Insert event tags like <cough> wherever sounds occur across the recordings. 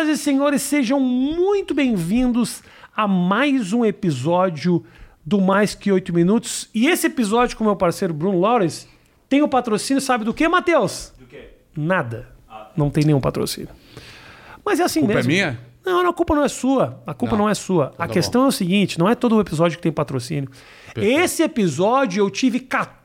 Senhoras e senhores, sejam muito bem-vindos a mais um episódio do Mais Que Oito Minutos. E esse episódio com meu parceiro Bruno Lawrence tem o patrocínio, sabe do que, Matheus? Do quê? Nada. Não tem nenhum patrocínio. Mas é assim Culpa é mesmo. minha? Não, não, a culpa não é sua. A culpa não, Não. é sua. a tá questão é o seguinte: não é todo episódio que tem patrocínio. Perfeito. Esse episódio eu tive 14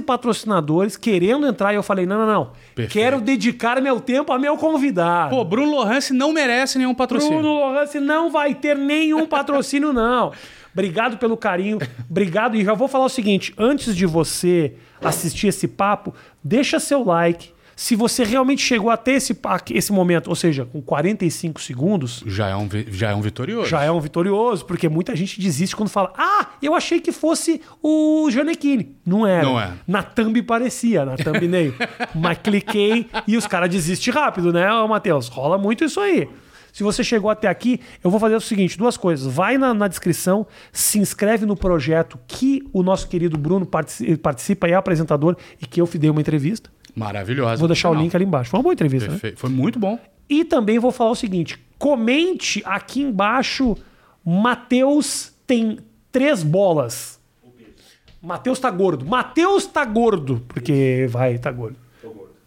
patrocinadores querendo entrar e eu falei: não, não, não. Perfeito. Quero dedicar meu tempo a meu convidado. Pô, Bruno Lohance não merece nenhum patrocínio. Bruno Lohance não vai ter nenhum patrocínio, não. Obrigado pelo carinho. Obrigado. E já vou falar o seguinte: antes de você assistir esse papo, deixa seu like. Se você realmente chegou até esse, esse momento, ou seja, com 45 segundos, Já é um, já é um vitorioso. já é um vitorioso, porque muita gente desiste quando fala: Ah, eu achei que fosse o Janequine. Não era. Não é. Na thumb parecia, na thumbnail. <laughs> Mas cliquei e os caras desistem rápido, né, Matheus? Rola muito isso aí. Se você chegou até aqui, eu vou fazer o seguinte: duas coisas. Vai na, na descrição, se inscreve no projeto que o nosso querido Bruno partici- participa e é apresentador e que eu dei uma entrevista. Maravilhosa. Vou deixar o link ali embaixo. Foi uma boa entrevista, né? Perfeito. Foi muito bom. E também vou falar o seguinte: comente aqui embaixo. Matheus tem três bolas. Matheus tá gordo. Matheus tá gordo. Porque vai, tá gordo.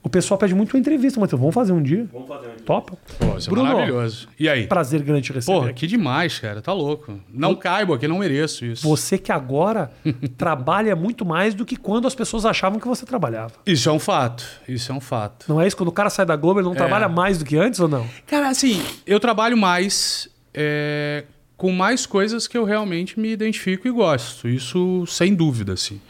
O pessoal pede muito uma entrevista, Matheus. Vamos fazer um dia. Vamos fazer um Topa? Pô, isso é Bruno, maravilhoso. E aí? Prazer grande te receber. Porra, aqui. que demais, cara. Tá louco. Não caibo aqui, não mereço isso. Você que agora <laughs> trabalha muito mais do que quando as pessoas achavam que você trabalhava. Isso é um fato. Isso é um fato. Não é isso? Quando o cara sai da Globo, ele não trabalha mais do que antes ou não? Cara, assim, eu trabalho mais é, com mais coisas que eu realmente me identifico e gosto. Isso sem dúvida, assim.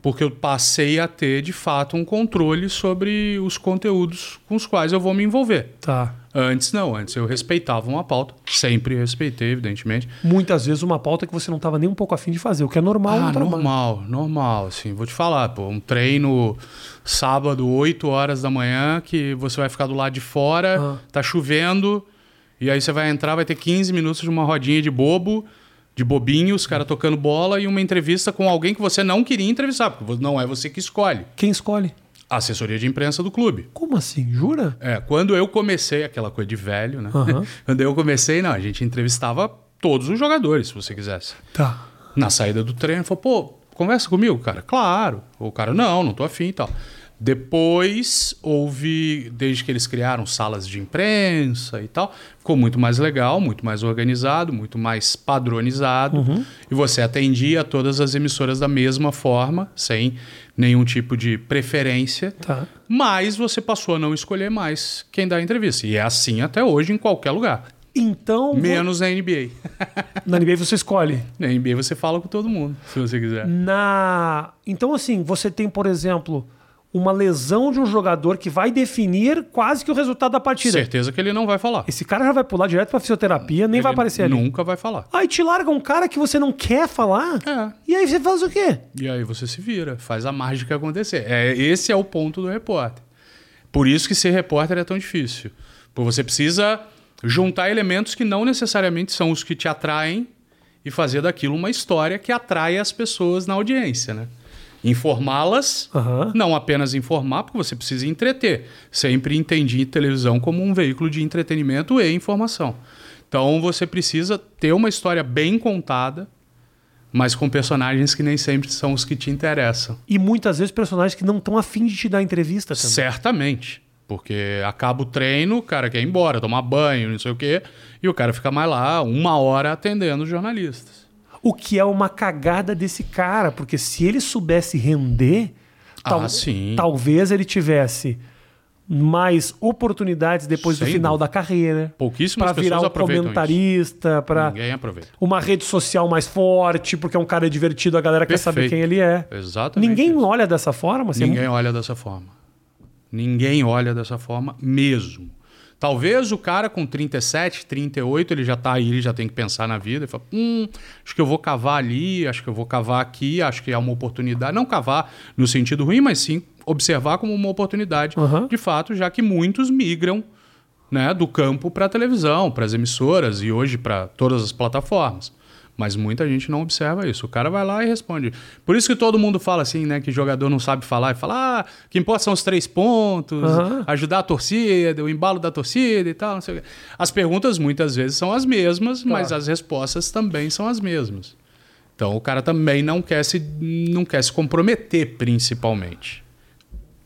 Porque eu passei a ter, de fato, um controle sobre os conteúdos com os quais eu vou me envolver. Tá. Antes não, antes eu respeitava uma pauta. Sempre respeitei, evidentemente. Muitas vezes uma pauta que você não estava nem um pouco afim de fazer, o que é normal no Ah, trabalho. normal, normal, assim. Vou te falar, pô, um treino sábado, 8 horas da manhã, que você vai ficar do lado de fora, Ah. tá chovendo, e aí você vai entrar, vai ter 15 minutos de uma rodinha de bobo, de bobinho, os caras tocando bola e uma entrevista com alguém que você não queria entrevistar, porque não é você que escolhe. Quem escolhe? A assessoria de imprensa do clube. Como assim? Jura? É, quando eu comecei, aquela coisa de velho, né? Aham. <laughs> quando eu comecei, não, a gente entrevistava todos os jogadores, se você quisesse. Tá. Na saída do treino, falou, pô, conversa comigo, cara. Claro. O cara, não, não tô afim e tal. Depois houve, desde que eles criaram salas de imprensa e tal, ficou muito mais legal, muito mais organizado, muito mais padronizado. E você atendia todas as emissoras da mesma forma, sem nenhum tipo de preferência. Tá. Mas você passou a não escolher mais quem dá a entrevista. E é assim até hoje em qualquer lugar. Então, Menos na NBA. <laughs> na NBA você escolhe. Na NBA você fala com todo mundo, se você quiser. Na Então assim, você tem, por exemplo, uma lesão de um jogador que vai definir quase que o resultado da partida. Certeza que ele não vai falar. Esse cara já vai pular direto pra fisioterapia, nem vai Ele aparecer ali. Nunca vai falar. Aí te larga um cara que você não quer falar. É. E aí você faz o quê? E aí você se vira, faz a mágica acontecer. É, esse é o ponto do repórter. Por isso que ser repórter é tão difícil. Porque você precisa juntar elementos que não necessariamente são os que te atraem e fazer daquilo uma história que atrai as pessoas na audiência, né? Informá-las, Aham. não apenas informar, porque você precisa entreter. Sempre entendi televisão como um veículo de entretenimento e informação. Então você precisa ter uma história bem contada, mas com personagens que nem sempre são os que te interessam. E muitas vezes personagens que não estão afim de te dar entrevista também. Certamente. Porque acaba o treino, o cara quer ir embora, tomar banho, não sei o quê, e o cara fica mais lá uma hora atendendo os jornalistas. O que é uma cagada desse cara, porque se ele soubesse render, Ah, talvez ele tivesse mais oportunidades depois do final dúvida. da carreira. Pouquíssimas Pra virar pessoas um aproveitam comentarista, para Ninguém aproveita. uma rede social mais forte, porque é um cara divertido, a galera quer saber Perfeito. quem ele é. Exatamente. Ninguém isso. olha dessa forma, assim, Ninguém olha dessa forma. Ninguém olha dessa forma mesmo. Talvez o cara com 37, 38, ele já tá aí, ele já tem que pensar na vida. Ele fala, hum, acho que eu vou cavar ali, acho que eu vou cavar aqui, acho que é uma oportunidade. Não cavar no sentido ruim, mas sim observar como uma oportunidade, Uhum. de fato, já que muitos migram né, do campo para a televisão, para as emissoras e hoje para todas as plataformas. Mas muita gente não observa isso. O cara vai lá e responde. Por isso que todo mundo fala assim, né? Que jogador não sabe falar e fala, ah, o que importa são os três pontos, Aham. ajudar a torcida, o embalo da torcida e tal. Não sei o quê. As perguntas muitas vezes são as mesmas, mas as respostas também são as mesmas. Então o cara também não quer se, não quer se comprometer, principalmente.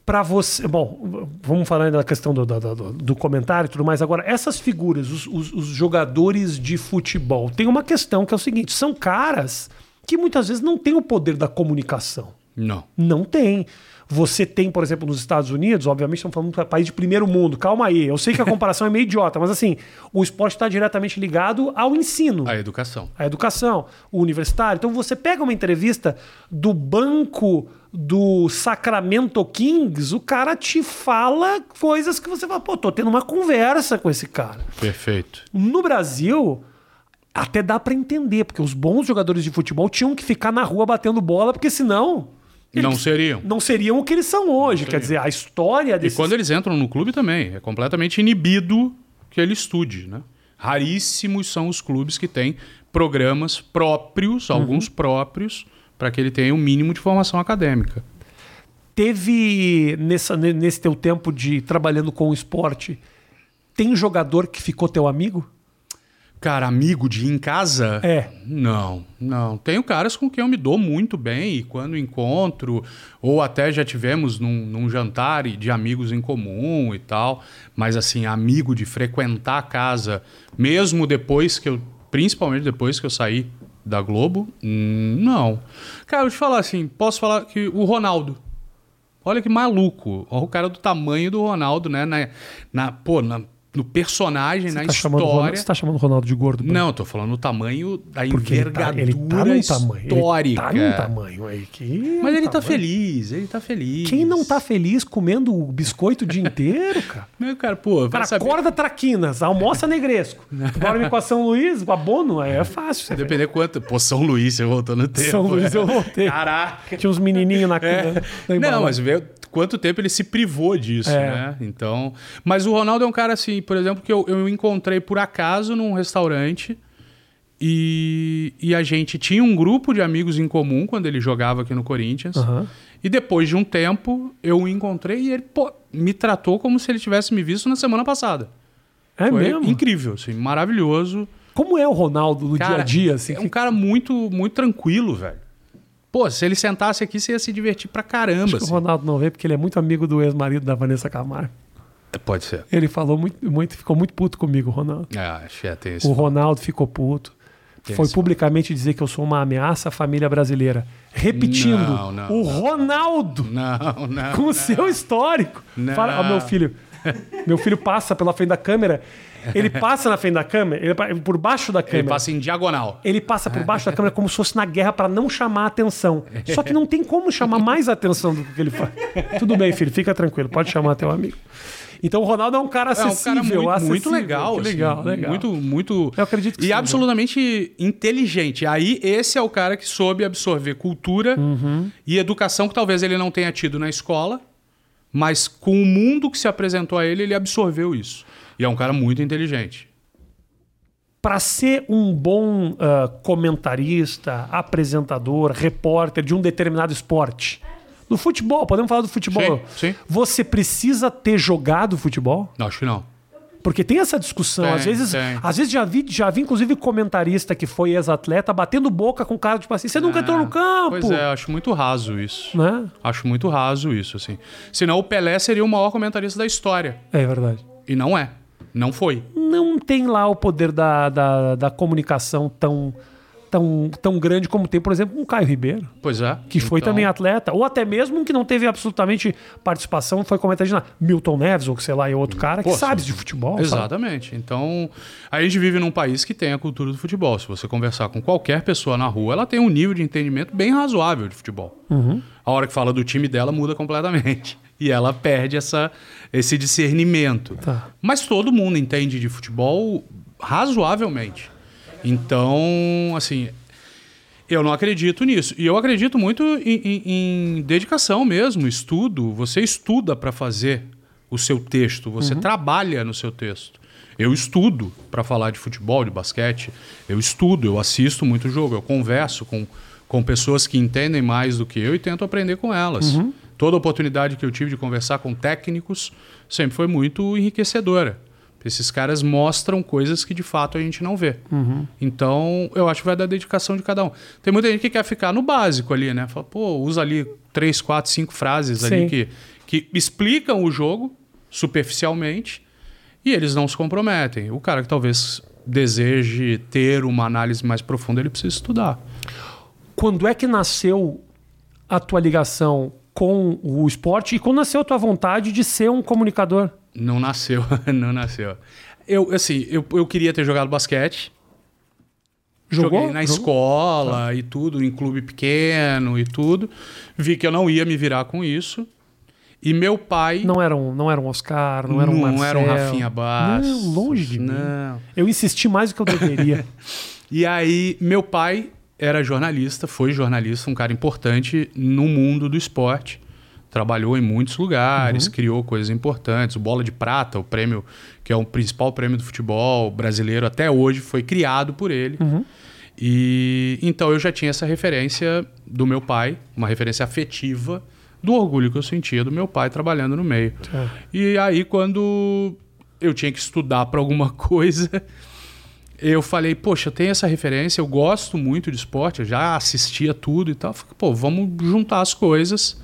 Pra você. Bom, vamos falar ainda da questão do, do, do- do comentário e tudo mais. Agora, essas figuras, os, os- os jogadores de futebol, tem uma questão que é o seguinte: são caras que muitas vezes não têm o poder da comunicação. Não. Não tem. Você tem, por exemplo, nos Estados Unidos, obviamente estamos falando de um país de primeiro mundo, calma aí. Eu sei que a <laughs> comparação é meio idiota, mas assim, o esporte está diretamente ligado ao ensino A educação. a educação, o universitário. Então você pega uma entrevista do banco do Sacramento Kings, o cara te fala coisas que você fala, pô, tô tendo uma conversa com esse cara. Perfeito. No Brasil, até dá pra entender, porque os bons jogadores de futebol tinham que ficar na rua batendo bola, porque senão Não seriam. não seriam o que eles são hoje. Quer dizer, a história E desses quando eles entram no clube também, é completamente inibido que ele estude, né? Raríssimos são os clubes que têm programas próprios, alguns próprios, para que ele tenha o mínimo de formação acadêmica. teve nessa, ne- nesse teu tempo de trabalhando com o esporte, tem jogador que ficou teu amigo? Cara, amigo de ir em casa? É. Não, não. Tenho caras com quem eu me dou muito bem e quando encontro, ou até já tivemos num, num jantar de amigos em comum e tal. Mas assim, amigo de frequentar a casa, mesmo depois que eu. Principalmente depois que eu saí da Globo, não. Cara, eu te falar assim, posso falar que o Ronaldo. Olha que maluco. Olha o cara do tamanho do Ronaldo, né? Na, na, pô, na- no personagem, na Tá o história. você tá chamando o Ronaldo de gordo? Bruno? Não, tô falando o tamanho da Porque ele tá, envergadura ele tá tamanho. histórica. Ele tá num tamanho aí que. Mas ele tá tamanho. feliz, ele tá feliz. Quem não tá feliz comendo o biscoito o dia inteiro, cara? <laughs> Meu, cara, pô, Cara, saber. acorda traquinas, almoça negresco. <laughs> Bora com a São Luís, a Bono, é fácil. Você. Depender quanto. Pô, São Luís, você voltou no tempo. São Luís eu voltei. <laughs> Caraca. Tinha uns menininhos na, É. na, na Não, mas vê quanto tempo ele se privou disso, É. né? Então. Mas o Ronaldo é um cara assim, por exemplo, que eu, eu encontrei por acaso num restaurante. E, e a gente tinha um grupo de amigos em comum quando ele jogava aqui no Corinthians. Aham. E depois de um tempo, eu o encontrei e ele pô, me tratou como se ele tivesse me visto na semana passada. É Foi mesmo? incrível, assim, maravilhoso. Como é o Ronaldo no dia a Cara, dia? Assim, é que- um cara muito, muito tranquilo, velho. Pô, se ele sentasse aqui, você ia se divertir pra caramba. Acho que o assim. Ronaldo não vê porque ele é muito amigo do ex-marido da Vanessa Camargo. Pode ser. Ele falou muito, muito, ficou muito puto comigo, Ronaldo. É, que é, tem esse. O Ronaldo ficou puto. Tem Foi publicamente dizer que eu sou uma ameaça à família brasileira. Repetindo, Não, não, o não. Ronaldo, Não, não. com o seu histórico. Não. Fala, ó, meu filho. Meu filho passa pela frente da câmera. Ele passa na frente da câmera, ele, por baixo da Ele câmera. passa em diagonal. Ele passa por baixo da câmera como se fosse na guerra para não chamar a atenção. Só que não tem como chamar mais a atenção do que ele faz. Tudo bem, filho, fica tranquilo, pode chamar teu amigo. Então o Ronaldo é um cara É um acessível, cara muito, acessível. muito legal. Assim, legal, legal. Muito, muito. Eu acredito que E absolutamente inteligente. Aí, esse é o cara que soube absorver cultura Uhum. e educação que talvez ele não tenha tido na escola, mas com o mundo que se apresentou a ele, ele absorveu isso. E é um cara muito inteligente. Para ser um bom ah, comentarista, apresentador, repórter de um determinado esporte, no futebol, podemos falar do futebol. Sim, sim. Você precisa ter jogado futebol? Não, acho que não. Porque tem essa discussão. Tem, às vezes, tem. às vezes já vi, já vi, inclusive, comentarista que foi ex-atleta batendo boca com cara, tipo assim, você nunca entrou no campo. Pois é, acho muito raso isso. Né? Acho muito raso isso, assim. Senão o Pelé seria o maior comentarista da história. É verdade. E não é. Não foi. Não tem lá o poder da, da, da comunicação tão, tão, tão grande como tem, por exemplo, um Caio Ribeiro. Pois é. que foi Então, também atleta, ou até mesmo um que não teve absolutamente participação, foi comentarista de nada. Milton Neves, ou sei lá, é outro cara que Pô, sabe de futebol. sabe? Exatamente. Então, a gente vive num país que tem a cultura do futebol. Se você conversar com qualquer pessoa na rua, ela tem um nível de entendimento bem razoável de futebol. Uhum. A hora que fala do time dela muda completamente. E ela perde essa, esse discernimento. Tá. Mas todo mundo entende de futebol razoavelmente. Então, assim, eu não acredito nisso. E eu acredito muito em, em- em dedicação mesmo, estudo. Você estuda para fazer o seu texto, você trabalha no seu texto. Eu estudo para falar de futebol, de basquete. Eu estudo, eu assisto muito jogo, eu converso com, com pessoas que entendem mais do que eu e tento aprender com elas. Uhum. Toda oportunidade que eu tive de conversar com técnicos sempre foi muito enriquecedora. Esses caras mostram coisas que de fato a gente não vê. Uhum. Então, eu acho que vai da dedicação de cada um. Tem muita gente que quer ficar no básico ali, né? Fala, pô, usa ali três, quatro, cinco frases Sim. ali que, que explicam o jogo superficialmente e eles não se comprometem. O cara que talvez deseje ter uma análise mais profunda, ele precisa estudar. Quando é que nasceu a tua ligação com o esporte e quando nasceu a tua vontade de ser um comunicador? Não nasceu, <laughs> não nasceu. Eu, assim, eu, eu queria ter jogado basquete. Jogou? Joguei na Jogou? escola e tudo, em clube pequeno e tudo. Vi que eu não ia me virar com isso. E meu pai. Não era um, não era um Oscar, não era um Marcel. era um Rafinha Bastos. Não, longe de mim. Não. Eu insisti mais do que eu deveria. <laughs> E aí, meu pai era jornalista, foi jornalista, um cara importante no mundo do esporte. Trabalhou em muitos lugares, criou coisas importantes. O Bola de Prata, o prêmio que é o principal prêmio do futebol brasileiro até hoje, foi criado por ele. E então eu já tinha essa referência do meu pai, uma referência afetiva do orgulho que eu sentia do meu pai trabalhando no meio. Tá. E aí, quando eu tinha que estudar para alguma <laughs> coisa, eu falei, poxa, eu tenho essa referência, eu gosto muito de esporte, eu já assistia tudo e tal. Falei, pô, vamos juntar as coisas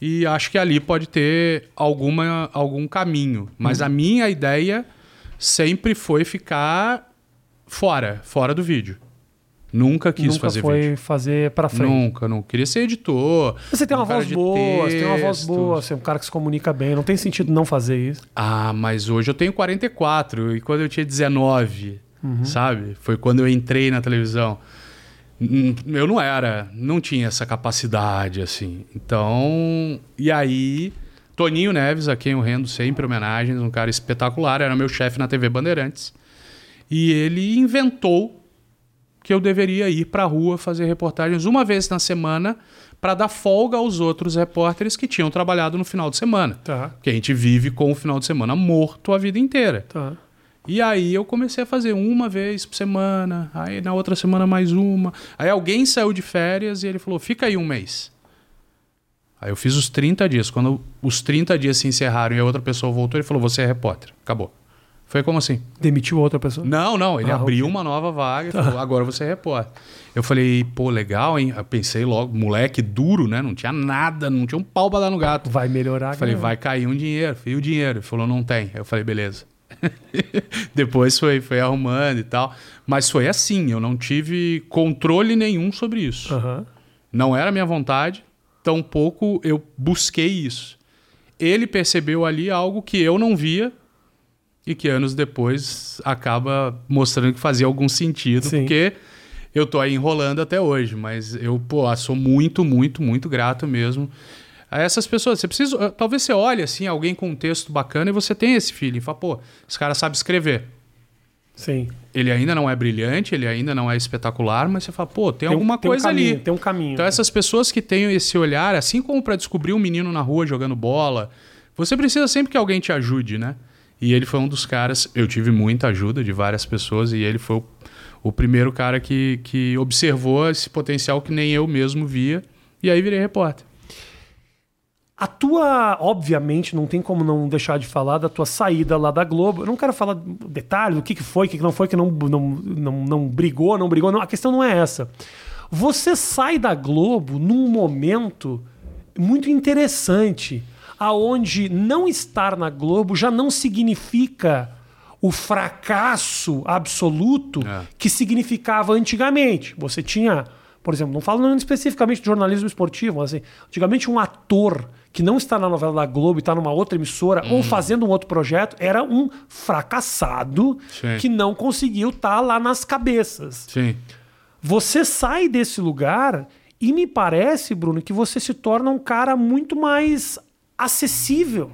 e acho que ali pode ter alguma, algum caminho. Mas a minha ideia sempre foi ficar fora, fora do vídeo. Nunca quis Nunca fazer foi vídeo. fazer pra frente. Nunca, não. Queria ser editor. Você tem uma um voz boa, você tem uma voz boa, você é um cara que se comunica bem, não tem sentido não fazer isso. Ah, mas hoje eu tenho 44 e quando eu tinha 19, sabe? Foi quando eu entrei na televisão. Eu não era, não tinha essa capacidade assim. Então, e aí, Toninho Neves, a quem eu rendo sempre homenagens, um cara espetacular, era meu chefe na TV Bandeirantes. E ele inventou que eu deveria ir para a rua fazer reportagens uma vez na semana para dar folga aos outros repórteres que tinham trabalhado no final de semana. Tá, Porque a gente vive com o final de semana morto a vida inteira. tá. E aí eu comecei a fazer uma vez por semana, aí na outra semana mais uma. Aí alguém saiu de férias e ele falou: fica aí um mês. Aí eu fiz os 30 dias. Quando os 30 dias se encerraram e a outra pessoa voltou, ele falou: você é repórter. Acabou. Foi como assim? Demitiu outra pessoa? Não, não. Ele Ah, abriu ok. uma nova vaga e falou: agora você é repórter. Eu falei: pô, legal, hein? Eu pensei logo, moleque duro, né? Não tinha nada, não tinha um pau pra dar no gato. Vai melhorar. Eu falei, né? vai cair um dinheiro. E o dinheiro? Ele falou, não tem. Eu falei, beleza. <laughs> Depois foi, foi arrumando e tal. Mas foi assim, eu não tive controle nenhum sobre isso. Aham. Não era minha vontade, tampouco eu busquei isso. Ele percebeu ali algo que eu não via e que anos depois acaba mostrando que fazia algum sentido, Sim. porque eu tô aí enrolando até hoje, mas eu, pô, sou muito, muito, muito grato mesmo a essas pessoas. Você precisa, eh, talvez você olhe assim, alguém com um texto bacana e você tem esse feeling, fala, pô, esse cara sabe escrever. Sim. Ele ainda não é brilhante, ele ainda não é espetacular, mas você fala, pô, tem, um- alguma tem um coisa caminho, ali. Tem um caminho. Então, essas pessoas que têm esse olhar, assim como para descobrir um menino na rua jogando bola, você precisa sempre que alguém te ajude, né? E ele foi um dos caras. Eu tive muita ajuda de várias pessoas e ele foi o, o primeiro cara que, que observou esse potencial que nem eu mesmo via. E aí virei repórter. A tua, obviamente, não tem como não deixar de falar da tua saída lá da Globo. Eu não quero falar detalhe do que, que foi, o que, que não foi, que não, não, não, não brigou, não brigou. Não, a questão não é essa. Você sai da Globo num momento muito interessante, aonde não estar na Globo já não significa o fracasso absoluto É. que significava antigamente. Você tinha, por exemplo, não falando especificamente de jornalismo esportivo, mas assim, antigamente um ator que não está na novela da Globo e está numa outra emissora ou fazendo um outro projeto era um fracassado Sim. que não conseguiu estar lá nas cabeças. Sim. Você sai desse lugar e me parece, Bruno, que você se torna um cara muito mais acessível.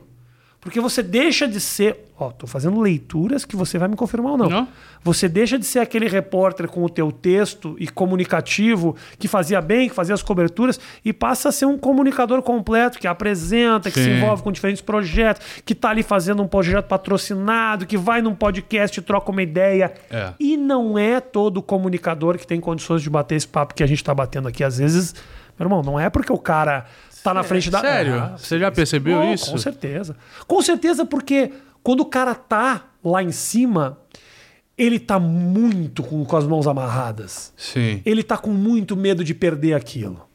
Porque você deixa de ser Ó, tô fazendo leituras que você vai me confirmar ou não. Não. Você deixa de ser aquele repórter com o teu texto e comunicativo que fazia bem, que fazia as coberturas e passa a ser um comunicador completo que apresenta, que se Sim. envolve com diferentes projetos, que tá ali fazendo um projeto patrocinado, que vai num podcast e troca uma ideia. É. E não é todo comunicador que tem condições de bater esse papo que a gente tá batendo aqui às vezes. Meu irmão, não é porque o cara tá na frente da sério? Ah, Você já percebeu Bom, isso? Com certeza. Com certeza, porque quando o cara tá lá em cima, ele tá muito com, com as mãos amarradas. Sim, Ele tá com muito medo de perder aquilo.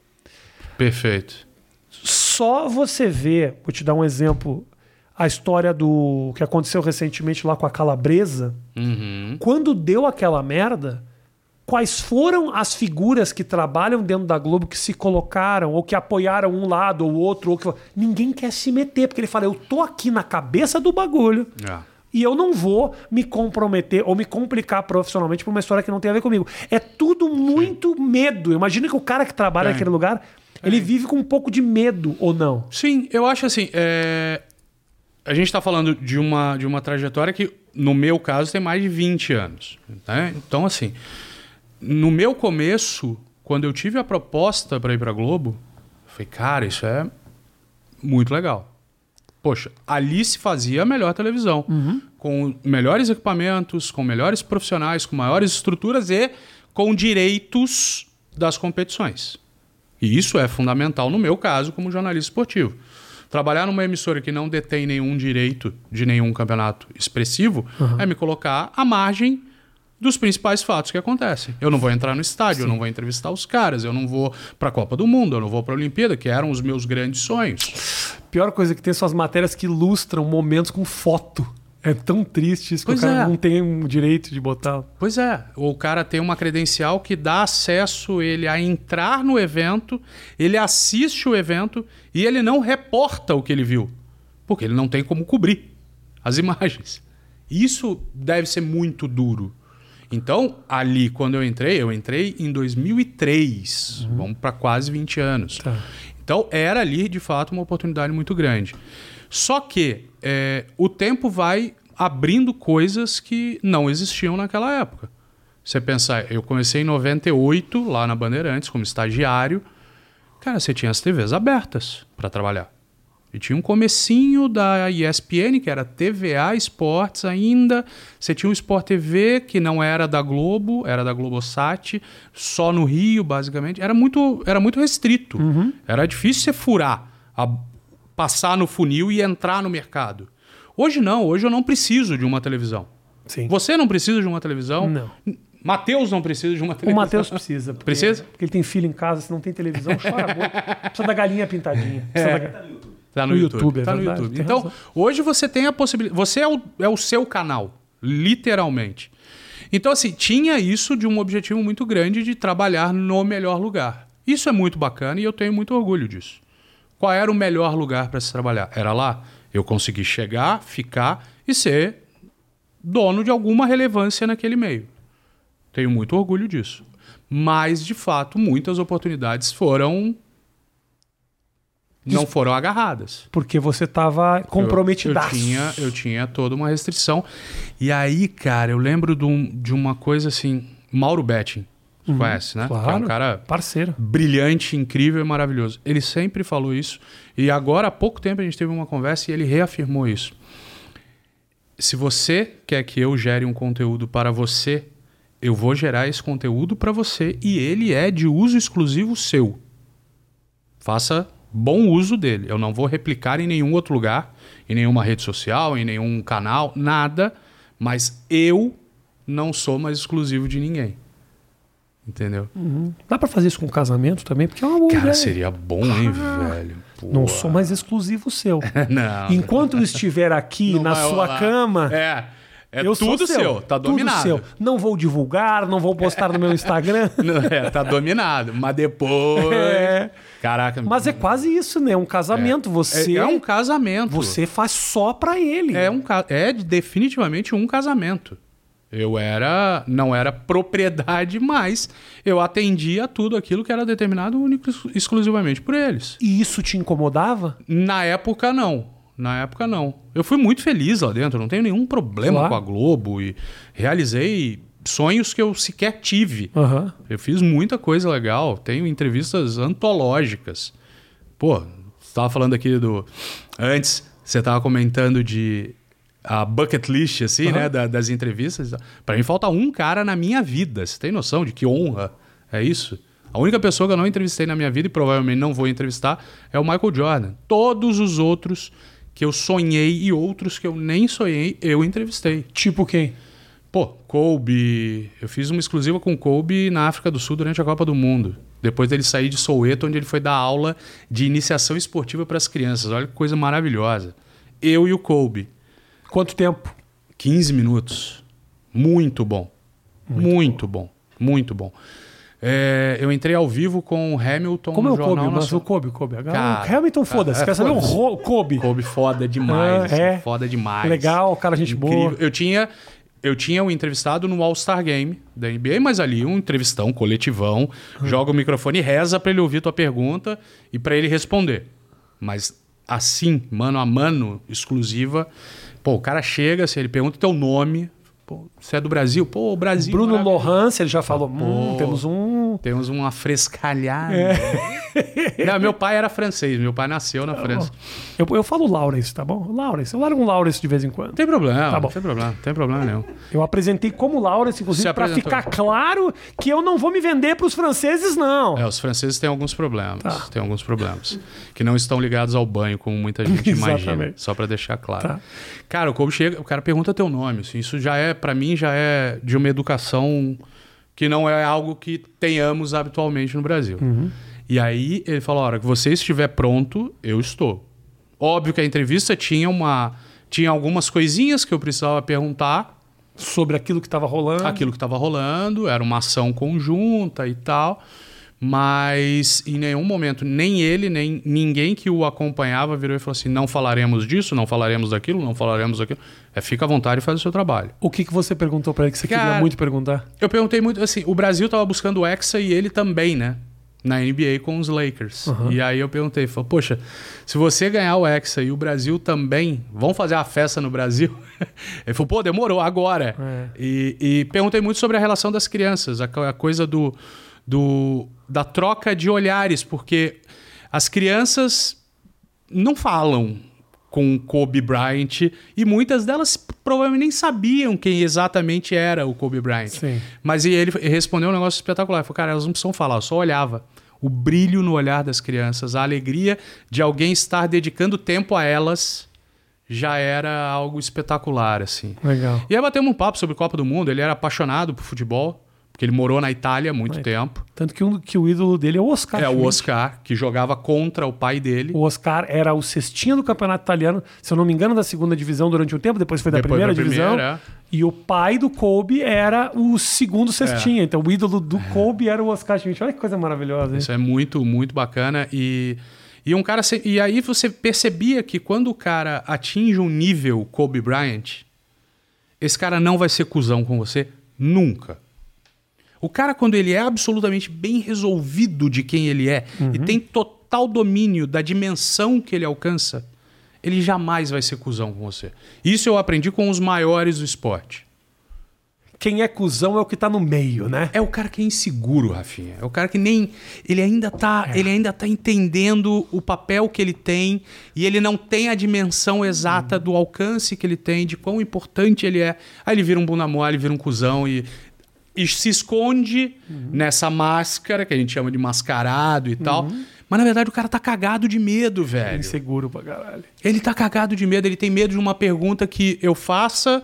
perfeito. Só você vê, vou te dar um exemplo, a história do que aconteceu recentemente lá com a Calabresa. Uhum. Quando deu aquela merda, quais foram as figuras que trabalham dentro da Globo que se colocaram ou que apoiaram um lado ou outro? Ou que... Ninguém quer se meter, porque ele fala: eu tô aqui na cabeça do bagulho. É. E eu não vou me comprometer ou me complicar profissionalmente por uma história que não tem a ver comigo. É tudo muito medo. Imagina que o cara que trabalha naquele lugar, ele vive com um pouco de medo ou não. Sim, eu acho assim. é, A gente está falando de uma, de uma trajetória que, no meu caso, tem mais de 20 anos. né? Então, assim, no meu começo, quando eu tive a proposta para ir para Globo, eu falei, cara, isso é muito legal. Poxa, ali se fazia a melhor televisão. Com melhores equipamentos, com melhores profissionais, com maiores estruturas e com direitos das competições. E isso é fundamental no meu caso como jornalista esportivo. Trabalhar numa emissora que não detém nenhum direito de nenhum campeonato expressivo é me colocar à margem dos principais fatos que acontecem. Eu não vou entrar no estádio, eu não vou entrevistar os caras, eu não vou para a Copa do Mundo, eu não vou para a Olimpíada, que eram os meus grandes sonhos. Pior coisa que tem são as matérias que ilustram momentos com foto. É tão triste isso que Pois o cara é. não tem o direito de botar. Pois é, o cara tem uma credencial que dá acesso ele a entrar no evento, ele assiste o evento e ele não reporta o que ele viu, porque ele não tem como cobrir as <laughs> imagens. Isso deve ser muito duro. Então, ali, quando eu entrei, eu entrei em 2003, vamos para quase 20 anos. Tá. Então, era ali, de fato, uma oportunidade muito grande. Só que é, o tempo vai abrindo coisas que não existiam naquela época. Você pensar, eu comecei em 98, lá na Bandeirantes, como estagiário. Cara, você tinha as TVs abertas para trabalhar. E tinha um comecinho da ESPN, que era TVA Esportes ainda. Você tinha o Sport TV, que não era da Globo, era da Globosat, só no Rio, basicamente. Era muito, era muito restrito. Era difícil você furar, a- passar no funil e entrar no mercado. Hoje não, hoje eu não preciso de uma televisão. Sim. Você não precisa de uma televisão? Não. Matheus não precisa de uma O televisão. Matheus <laughs> precisa. Porque, Precisa? Porque ele tem filho em casa, se não tem televisão, chora muito. Precisa da galinha pintadinha. Precisa da ga- Tá no, No YouTube. YouTube, é tá no verdade, YouTube. tem Então, razão. hoje você tem a possibilidade. Você é o, é o seu canal, literalmente. Então, assim, tinha isso de um objetivo muito grande de trabalhar no melhor lugar. Isso é muito bacana e eu tenho muito orgulho disso. Qual era o melhor lugar para se trabalhar? Era lá. Eu consegui chegar, ficar e ser dono de alguma relevância naquele meio. Tenho muito orgulho disso. Mas, de fato, muitas oportunidades foram. Não foram agarradas. Porque você tava comprometidaço. Eu, eu, tinha, eu tinha toda uma restrição. E aí, cara, eu lembro de, um- de uma coisa assim. Mauro Betting. Você conhece, né? Que é Uhum. Claro. um cara Parceiro. brilhante, incrível e maravilhoso. Ele sempre falou isso. E agora, há pouco tempo, a gente teve uma conversa e ele reafirmou isso. Se você quer que eu gere um conteúdo para você, eu vou gerar esse conteúdo para você e ele é de uso exclusivo seu. Faça bom uso dele. Eu não vou replicar em nenhum outro lugar, em nenhuma rede social, em nenhum canal, nada. Mas eu não sou mais exclusivo de ninguém. Entendeu? Dá pra fazer isso com casamento também? Porque é uma boa Cara, ideia. seria bom, hein, velho? Pô. Não sou mais exclusivo seu. <laughs> Não. Enquanto eu estiver aqui Não na sua rolar. cama, É. É eu tudo seu. Tá tudo dominado. seu. Não vou divulgar, não vou postar no meu Instagram. <laughs> É, tá dominado. Mas depois. <laughs> É. Caraca. Mas é quase isso, né? Um casamento. Você, é, é um casamento. você faz só pra ele. É, um, é definitivamente um casamento. Eu era. Não era propriedade, mas eu atendia tudo aquilo que era determinado único exclusivamente por eles. E isso te incomodava? Na época, não. Na época, não. Eu fui muito feliz lá dentro, não tenho nenhum problema Claro. com a Globo e realizei sonhos que eu sequer tive. Aham. Eu fiz muita coisa legal, tenho entrevistas antológicas. Pô, você tava falando aqui do. Antes, você tava comentando de a bucket list, assim, Aham. né? da- das entrevistas. Pra mim falta um cara na minha vida. Você tem noção de que honra é isso? A única pessoa que eu não entrevistei na minha vida e provavelmente não vou entrevistar é o Michael Jordan. Todos os outros que eu sonhei e outros que eu nem sonhei, eu entrevistei. Tipo quem? Pô, Kobe. Eu fiz uma exclusiva com o Kobe na África do Sul durante a Copa do Mundo. Depois dele sair de Soweto, onde ele foi dar aula de iniciação esportiva para as crianças. Olha que coisa maravilhosa. Eu e o Kobe. Quanto tempo? 15 minutos. Muito bom. Muito, bom. Muito bom. É, eu entrei ao vivo com o Hamilton Como é o Kobe? Jornal Mas o. Kobe, o Kobe. Cara, Hamilton, foda-se. é, Quer saber o Kobe? Kobe foda demais. Ah, é? assim, Foda demais. Legal, cara, gente boa. Incrível. Eu tinha, eu tinha um entrevistado no All-Star Game da NBA, mas ali um entrevistão, coletivão, Hum. joga o microfone e reza pra ele ouvir tua pergunta e pra ele responder. Mas assim, mano a mano, exclusiva, pô, o cara chega, se ele pergunta teu nome, pô, você é do Brasil? Pô, Brasil. Bruno. Lohance, ele já falou. Hum, temos um. Temos uma frescalhada. É. <laughs> Não, meu pai era francês, meu pai nasceu na França. Eu, eu falo Lawrence, tá bom? Lawrence. Eu largo um Lawrence de vez em quando. Não tem problema, Tá bom. não tem problema, não tem problema nenhum. Eu apresentei como Lawrence, inclusive, apresentou. ficar claro que eu não vou me vender pros franceses, não. É, os franceses têm alguns problemas. Tá. Têm alguns problemas. Que não estão ligados ao banho, como muita gente <laughs> imagina. Só pra deixar claro. Tá. Cara, o chega, o cara pergunta teu nome. assim, isso já é, pra mim, já é de uma educação que não é algo que tenhamos habitualmente no Brasil. Uhum. E aí ele falou: a hora que você estiver pronto, eu estou. Óbvio que a entrevista tinha uma. Tinha algumas coisinhas que eu precisava perguntar Sobre aquilo que tava rolando. aquilo que estava rolando, era uma ação conjunta e tal, mas em nenhum momento, nem ele, nem ninguém que o acompanhava virou e falou assim: não falaremos disso, não falaremos daquilo, não falaremos daquilo. É, fica à vontade e faz o seu trabalho. O que, que você perguntou pra ele que você queria Cara- muito perguntar? Eu perguntei muito assim: o Brasil estava buscando o Hexa e ele também, né? Na NBA com os Lakers. Uhum. E aí eu perguntei, falei, poxa, se você ganhar o Hexa e o Brasil também, vão fazer a festa no Brasil? <laughs> Ele falou, pô, demorou, agora. É. E, e perguntei muito sobre a relação das crianças, a, a coisa do, do, da troca de olhares, porque as crianças não falam com Kobe Bryant e muitas delas provavelmente nem sabiam quem exatamente era o Kobe Bryant. Sim. Mas e ele respondeu um negócio espetacular. Ele falou, cara, elas não precisam falar, eu só olhava. O brilho no olhar das crianças, a alegria de alguém estar dedicando tempo a elas já era algo espetacular, assim. Legal. E aí batemos um papo sobre Copa do Mundo. Ele era apaixonado por futebol, porque ele morou na Itália há muito Ai. tempo. Tanto que, um, que o ídolo dele é o Oscar. É o. Oscar, que jogava contra o pai dele. O Oscar era o cestinha do campeonato italiano, se eu não me engano, da segunda divisão durante um tempo, depois foi da Depois primeira da divisão. primeira, é. E o pai do Kobe era o segundo É. cestinha. Então o ídolo do Kobe era o Oscar Schmidt. Olha que coisa maravilhosa, hein? Isso é muito, muito bacana. E, e um cara. E aí você percebia que quando o cara atinge um nível Kobe Bryant, esse cara não vai ser cuzão com você nunca. O cara, quando ele é absolutamente bem resolvido de quem ele é e tem total domínio da dimensão que ele alcança, ele jamais vai ser cuzão com você. Isso eu aprendi com os maiores do esporte. Quem é cuzão é o que tá no meio, né? É o cara que é inseguro, Rafinha. É o cara que nem. Ele ainda tá, É. ele ainda tá entendendo o papel que ele tem e ele não tem a dimensão exata do alcance que ele tem, de quão importante ele é. Aí ele vira um bunda mole, vira um cuzão e, e se esconde nessa máscara que a gente chama de mascarado e tal. Mas na verdade o cara tá cagado de medo, velho. Inseguro pra caralho. Ele tá cagado de medo, ele tem medo de uma pergunta que eu faça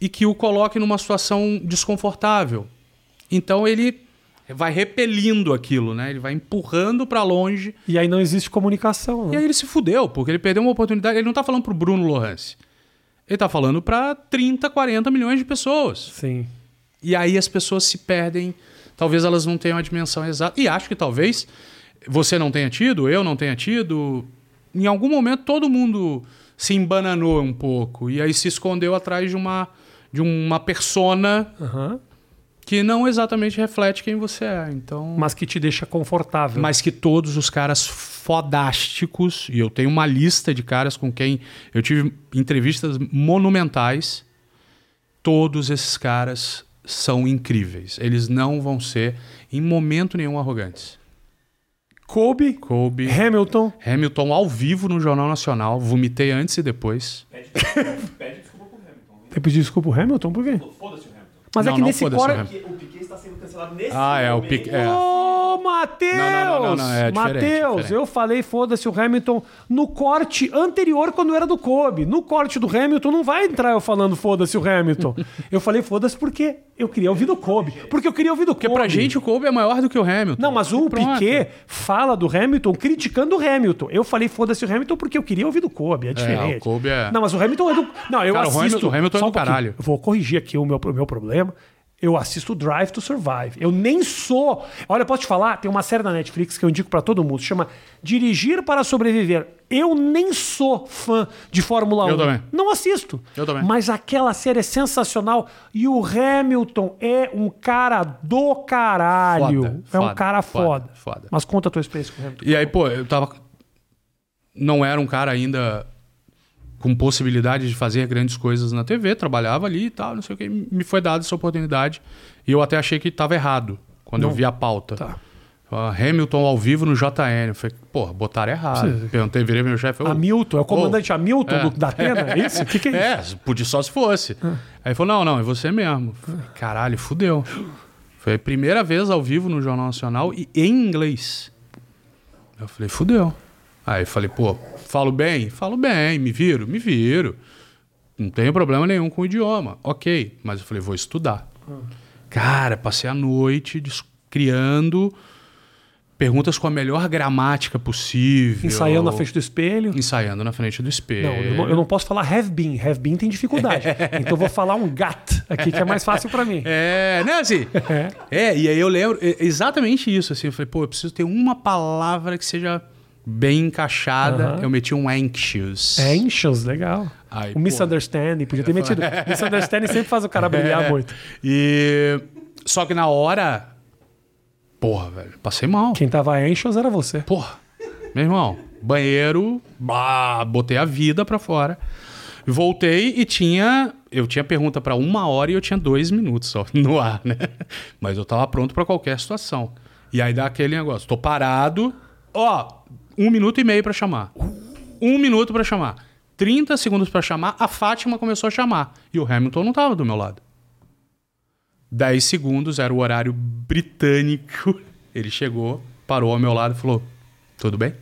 e que o coloque numa situação desconfortável. Então ele vai repelindo aquilo, né? Ele vai empurrando pra longe E aí não existe comunicação, e né? aí ele se fudeu, porque ele perdeu uma oportunidade. Ele não tá falando pro Bruno Lohance. Ele tá falando pra 30, 40 milhões de pessoas. Sim. E aí as pessoas se perdem, talvez elas não tenham a dimensão exata. E acho que talvez você não tenha tido, eu não tenha tido. Em algum momento todo mundo se embananou um pouco e aí se escondeu atrás de uma de uma persona Aham. que não exatamente reflete quem você é. Então, Mas que te deixa confortável. mas que todos os caras fodásticos, e eu tenho uma lista de caras com quem eu tive entrevistas monumentais, todos esses caras são incríveis. Eles não vão ser em momento nenhum arrogantes. Kobe, Kobe, Hamilton. Hamilton ao vivo no Jornal Nacional, vomitei antes e depois. Pede, pede desculpa pro Hamilton. Você pediu desculpa pro Hamilton? Por quê? Foda-se o Hamilton. Mas é Não, que não nesse foda-se. Hamilton. O Piquet está sendo cancelado nesse Ah, é, o momento. Piquet- é. Ô, Matheus! Não, não, não, não, não, é diferente, Matheus, diferente. eu falei foda-se o Hamilton no corte anterior quando era do Kobe. No corte do Hamilton não vai entrar eu falando foda-se o Hamilton. <laughs> eu falei foda-se porque eu queria ouvir do Kobe. Porque eu queria ouvir do Porque Kobe. pra gente o Kobe é maior do que o Hamilton. Não, mas o pronto. Piquet fala do Hamilton criticando o Hamilton. Eu falei foda-se o Hamilton porque eu queria ouvir do Kobe. É diferente. o Kobe é- Não, mas o Hamilton é do. Não, eu Cara, o assisto. Hamilton- o Hamilton é só do um caralho. Eu vou corrigir aqui o meu, o meu problema. Eu assisto Drive to Survive. Eu nem sou. Olha, eu posso te falar, tem uma série da Netflix que eu indico pra todo mundo, chama Dirigir para Sobreviver. Eu nem sou fã de Fórmula 1. Eu também. Não assisto. Eu também. Mas aquela série é sensacional. E o Hamilton é um cara do caralho. Foda, é um foda, cara foda, foda. foda. Mas conta a tua experiência com o Hamilton. E aí, pô, eu tava. Não era um cara ainda com possibilidade de fazer grandes coisas na TV, trabalhava ali e tal, não sei o que. Me foi dada essa oportunidade. E eu até achei que tava errado quando eu vi a pauta. Tá. Ah, Hamilton ao vivo no JN. Eu falei, pô, botaram errado. Sim. Perguntei, virei meu chefe. "Ô, Hamilton, é o comandante Hamilton é. do- da Atena? <laughs> É isso? O que, que é isso? É, podia só se fosse. Aí ele falou: não, não, é você mesmo. Eu falei, Caralho, fudeu. Foi a primeira vez ao vivo no Jornal Nacional e em inglês. Eu falei, fudeu. Aí eu falei, pô, falo bem? Falo bem, me viro? Me viro. Não tenho problema nenhum com o idioma. Ok. Mas eu falei, vou estudar. Cara, passei a noite criando perguntas com a melhor gramática possível. Ensaiando na frente do espelho. Ensaiando na frente do espelho. Não, eu não, eu não posso falar have been. Have been tem dificuldade. <laughs> então eu vou falar um gat aqui, que é mais fácil pra mim. É, né, assim? É. e aí eu lembro é, exatamente isso, assim. Eu falei, pô, eu preciso ter uma palavra que seja bem encaixada. Eu meti um anxious. Anxious, legal. Aí, o pô. misunderstanding, podia ter metido. <laughs> Misunderstanding sempre faz o cara brilhar É. muito. E... Só que na hora... Porra, velho, passei mal. Quem tava anxious era você. Porra, meu irmão, banheiro, bah, botei a vida pra fora. Voltei e tinha. Eu tinha pergunta pra uma hora e eu tinha dois minutos só <laughs> no ar, né? Mas eu tava pronto pra qualquer situação. E aí dá aquele negócio: tô parado, ó, um minuto e meio pra chamar. Um minuto pra chamar. 30 segundos pra chamar, a Fátima começou a chamar. E o Hamilton não tava do meu lado. 10 segundos, era o horário britânico. Ele chegou, parou ao meu lado e falou: Tudo bem?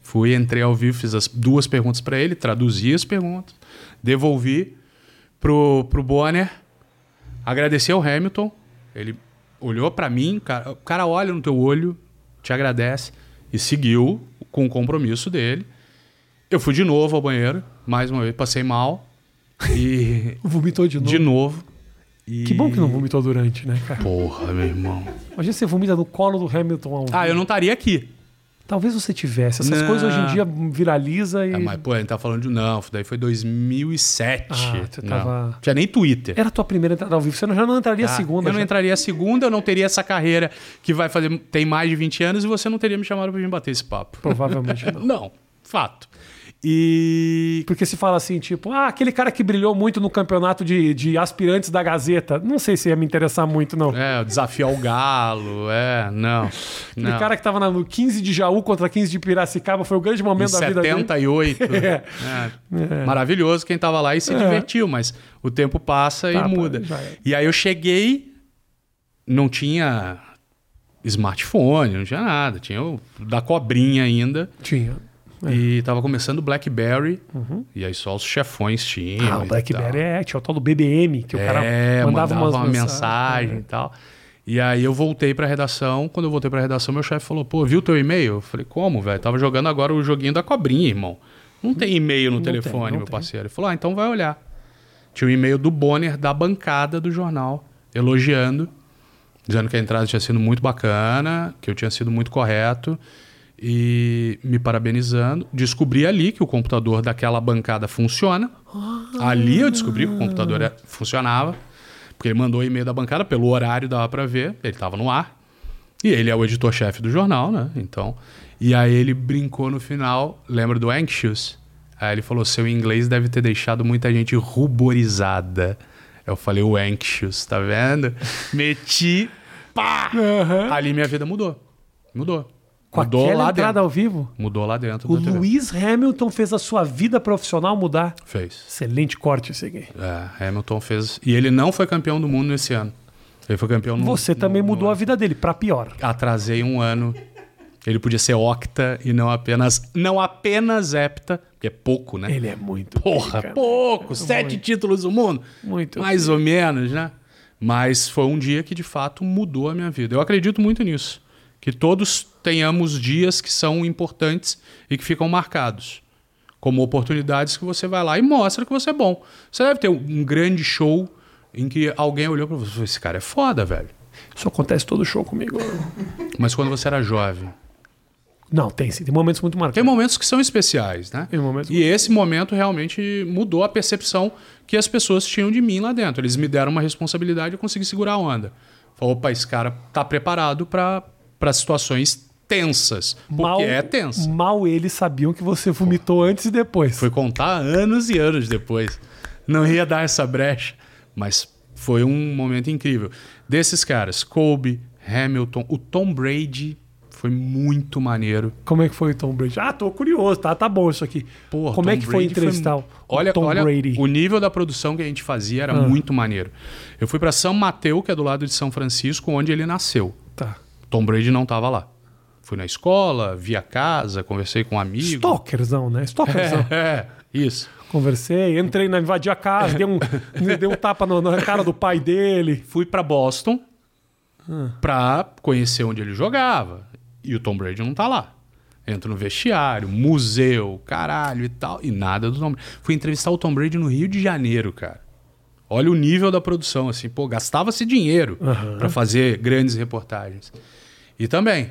Fui, entrei ao vivo, fiz as duas perguntas para ele, traduzi as perguntas, devolvi pro, pro Bonner, agradeci ao Hamilton. Ele olhou para mim, cara, o cara olha no teu olho, te agradece e seguiu com o compromisso dele. Eu fui de novo ao banheiro, mais uma vez, passei mal e <laughs> Vomitou de novo. de novo. E- Que bom que não vomitou durante, né, cara? Porra, meu irmão. Imagina você vomita no colo do Hamilton ao Ah, eu não estaria aqui. Talvez você tivesse. Essas Não. coisas hoje em dia viraliza e. É, mas, pô, a gente tá falando de. Não, daí foi 2007. Ah, você não. tava- Tinha nem Twitter. Era a tua primeira entrada ao vivo. Você não- já não entraria Ah, segunda. eu não já. entraria a segunda, eu não teria essa carreira que vai fazer. Tem mais de 20 anos e você não teria me chamado pra vir bater esse papo. Provavelmente <laughs> não. Não, fato. E. Porque se fala assim, tipo, ah, aquele cara que brilhou muito no campeonato de, de aspirantes da Gazeta. Não sei se ia me interessar muito, não. É, o desafio ao galo, é, não. Aquele não. cara que tava na- no 15 de Jaú contra 15 de Piracicaba foi o grande em momento da vida dele. 78. <laughs> É. É. Maravilhoso quem tava lá e se É. divertiu, mas o tempo passa Tá, e muda. já é. E aí eu cheguei, não tinha smartphone, não tinha nada, tinha o da cobrinha ainda. Tinha. É. E tava começando o BlackBerry, e aí só os chefões tinham. Uhum. Ah, o BlackBerry é, tinha o tal do BBM, que o cara É, mandava, mandava, umas uma mensagem e tal. E aí eu voltei pra redação. Quando eu voltei pra redação, meu chefe falou: pô, viu teu e-mail? Eu falei: como, velho? Tava jogando agora o joguinho da cobrinha, irmão. Não tem e-mail no Não tem, telefone, não meu tem. parceiro. Ele falou: ah, então vai olhar. Tinha um e-mail do Bonner da bancada do jornal, elogiando, dizendo que a entrada tinha sido muito bacana, que eu tinha sido muito correto e me parabenizando. Descobri ali que o computador daquela bancada funciona. Ali eu descobri que o computador é- funcionava. Porque ele mandou o e-mail da bancada, pelo horário dava pra ver, ele tava no ar. E ele é o editor-chefe do jornal, né? Então. E aí ele brincou no final, lembra do Anxious? Aí ele falou: seu inglês deve ter deixado muita gente ruborizada. Eu falei, o Anxious, tá vendo? <laughs> Meti, pá! Ali minha vida mudou. Mudou. Com mudou aquela lá entrada dentro. ao vivo, Mudou lá dentro. o. Lewis Hamilton fez a sua vida profissional mudar. Fez. Excelente corte esse aqui. É, Hamilton fez. E ele não foi campeão do mundo nesse ano. Ele foi campeão no Você também no- mudou no- a vida dele, pra pior. Atrasei um ano. Ele podia ser octa e não apenas. Não apenas hepta, que é pouco, né? Ele é muito. Porra, bem, cara. pouco. Sete títulos do mundo. Muito Mais ou menos, né? Mas foi um dia que de fato mudou a minha vida. Eu acredito muito nisso. Que todos tenhamos dias que são importantes e que ficam marcados. Como oportunidades que você vai lá e mostra que você é bom. Você deve ter um grande show em que alguém olhou pra você e falou: esse cara é foda, velho. Isso acontece todo show comigo. Mas quando você era jovem. Não, tem sim. Tem momentos muito Tem marcantes. momentos que são especiais, né? Tem momentos E esse momento realmente mudou a percepção que as pessoas tinham de mim lá dentro. Eles me deram uma responsabilidade e eu consegui segurar a onda. Falou, opa, esse cara tá preparado para situações tensas. Porque é tenso. Mal eles sabiam que você vomitou antes e depois. Foi contar anos e anos depois. Não ia dar essa brecha. Mas foi um momento incrível. Desses caras, Kobe, Hamilton, o Tom Brady foi muito maneiro. Como é que foi o Tom Brady? Ah, tô curioso, tá, tá bom isso aqui. Porra, Como é Tom que foi Brady entrevistar o olha, Tom olha, Brady? O nível da produção que a gente fazia era Ah. muito maneiro. Eu fui para São Mateus, que é do lado de São Francisco, onde ele nasceu. Tá. Tom Brady não estava lá. Fui na escola, vi a casa, conversei com um amigo. Stalkerzão, né? Stalkerzão. <laughs> É, isso. Conversei, entrei na invadi a casa, dei um, <laughs> dei um tapa no- na cara do pai dele. Fui para Boston Ah. pra conhecer onde ele jogava. E o Tom Brady não tá lá. Entro no vestiário, museu, caralho e tal. E nada do Tom Brady. Fui entrevistar o Tom Brady no Rio de Janeiro, cara. Olha o nível da produção, assim, pô, gastava-se dinheiro Aham. pra fazer grandes reportagens. E também,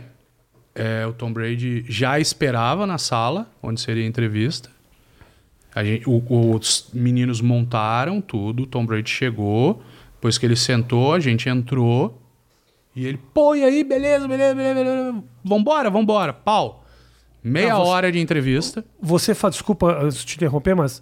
é, o Tom Brady já esperava na sala onde seria a entrevista. A gente- o- os meninos montaram tudo, o Tom Brady chegou, depois que ele sentou, a gente entrou e ele, pô, e aí, beleza, beleza, beleza, beleza. Vambora, vambora, pau. Meia Ah, você- hora de entrevista. Você fala, desculpa te interromper, mas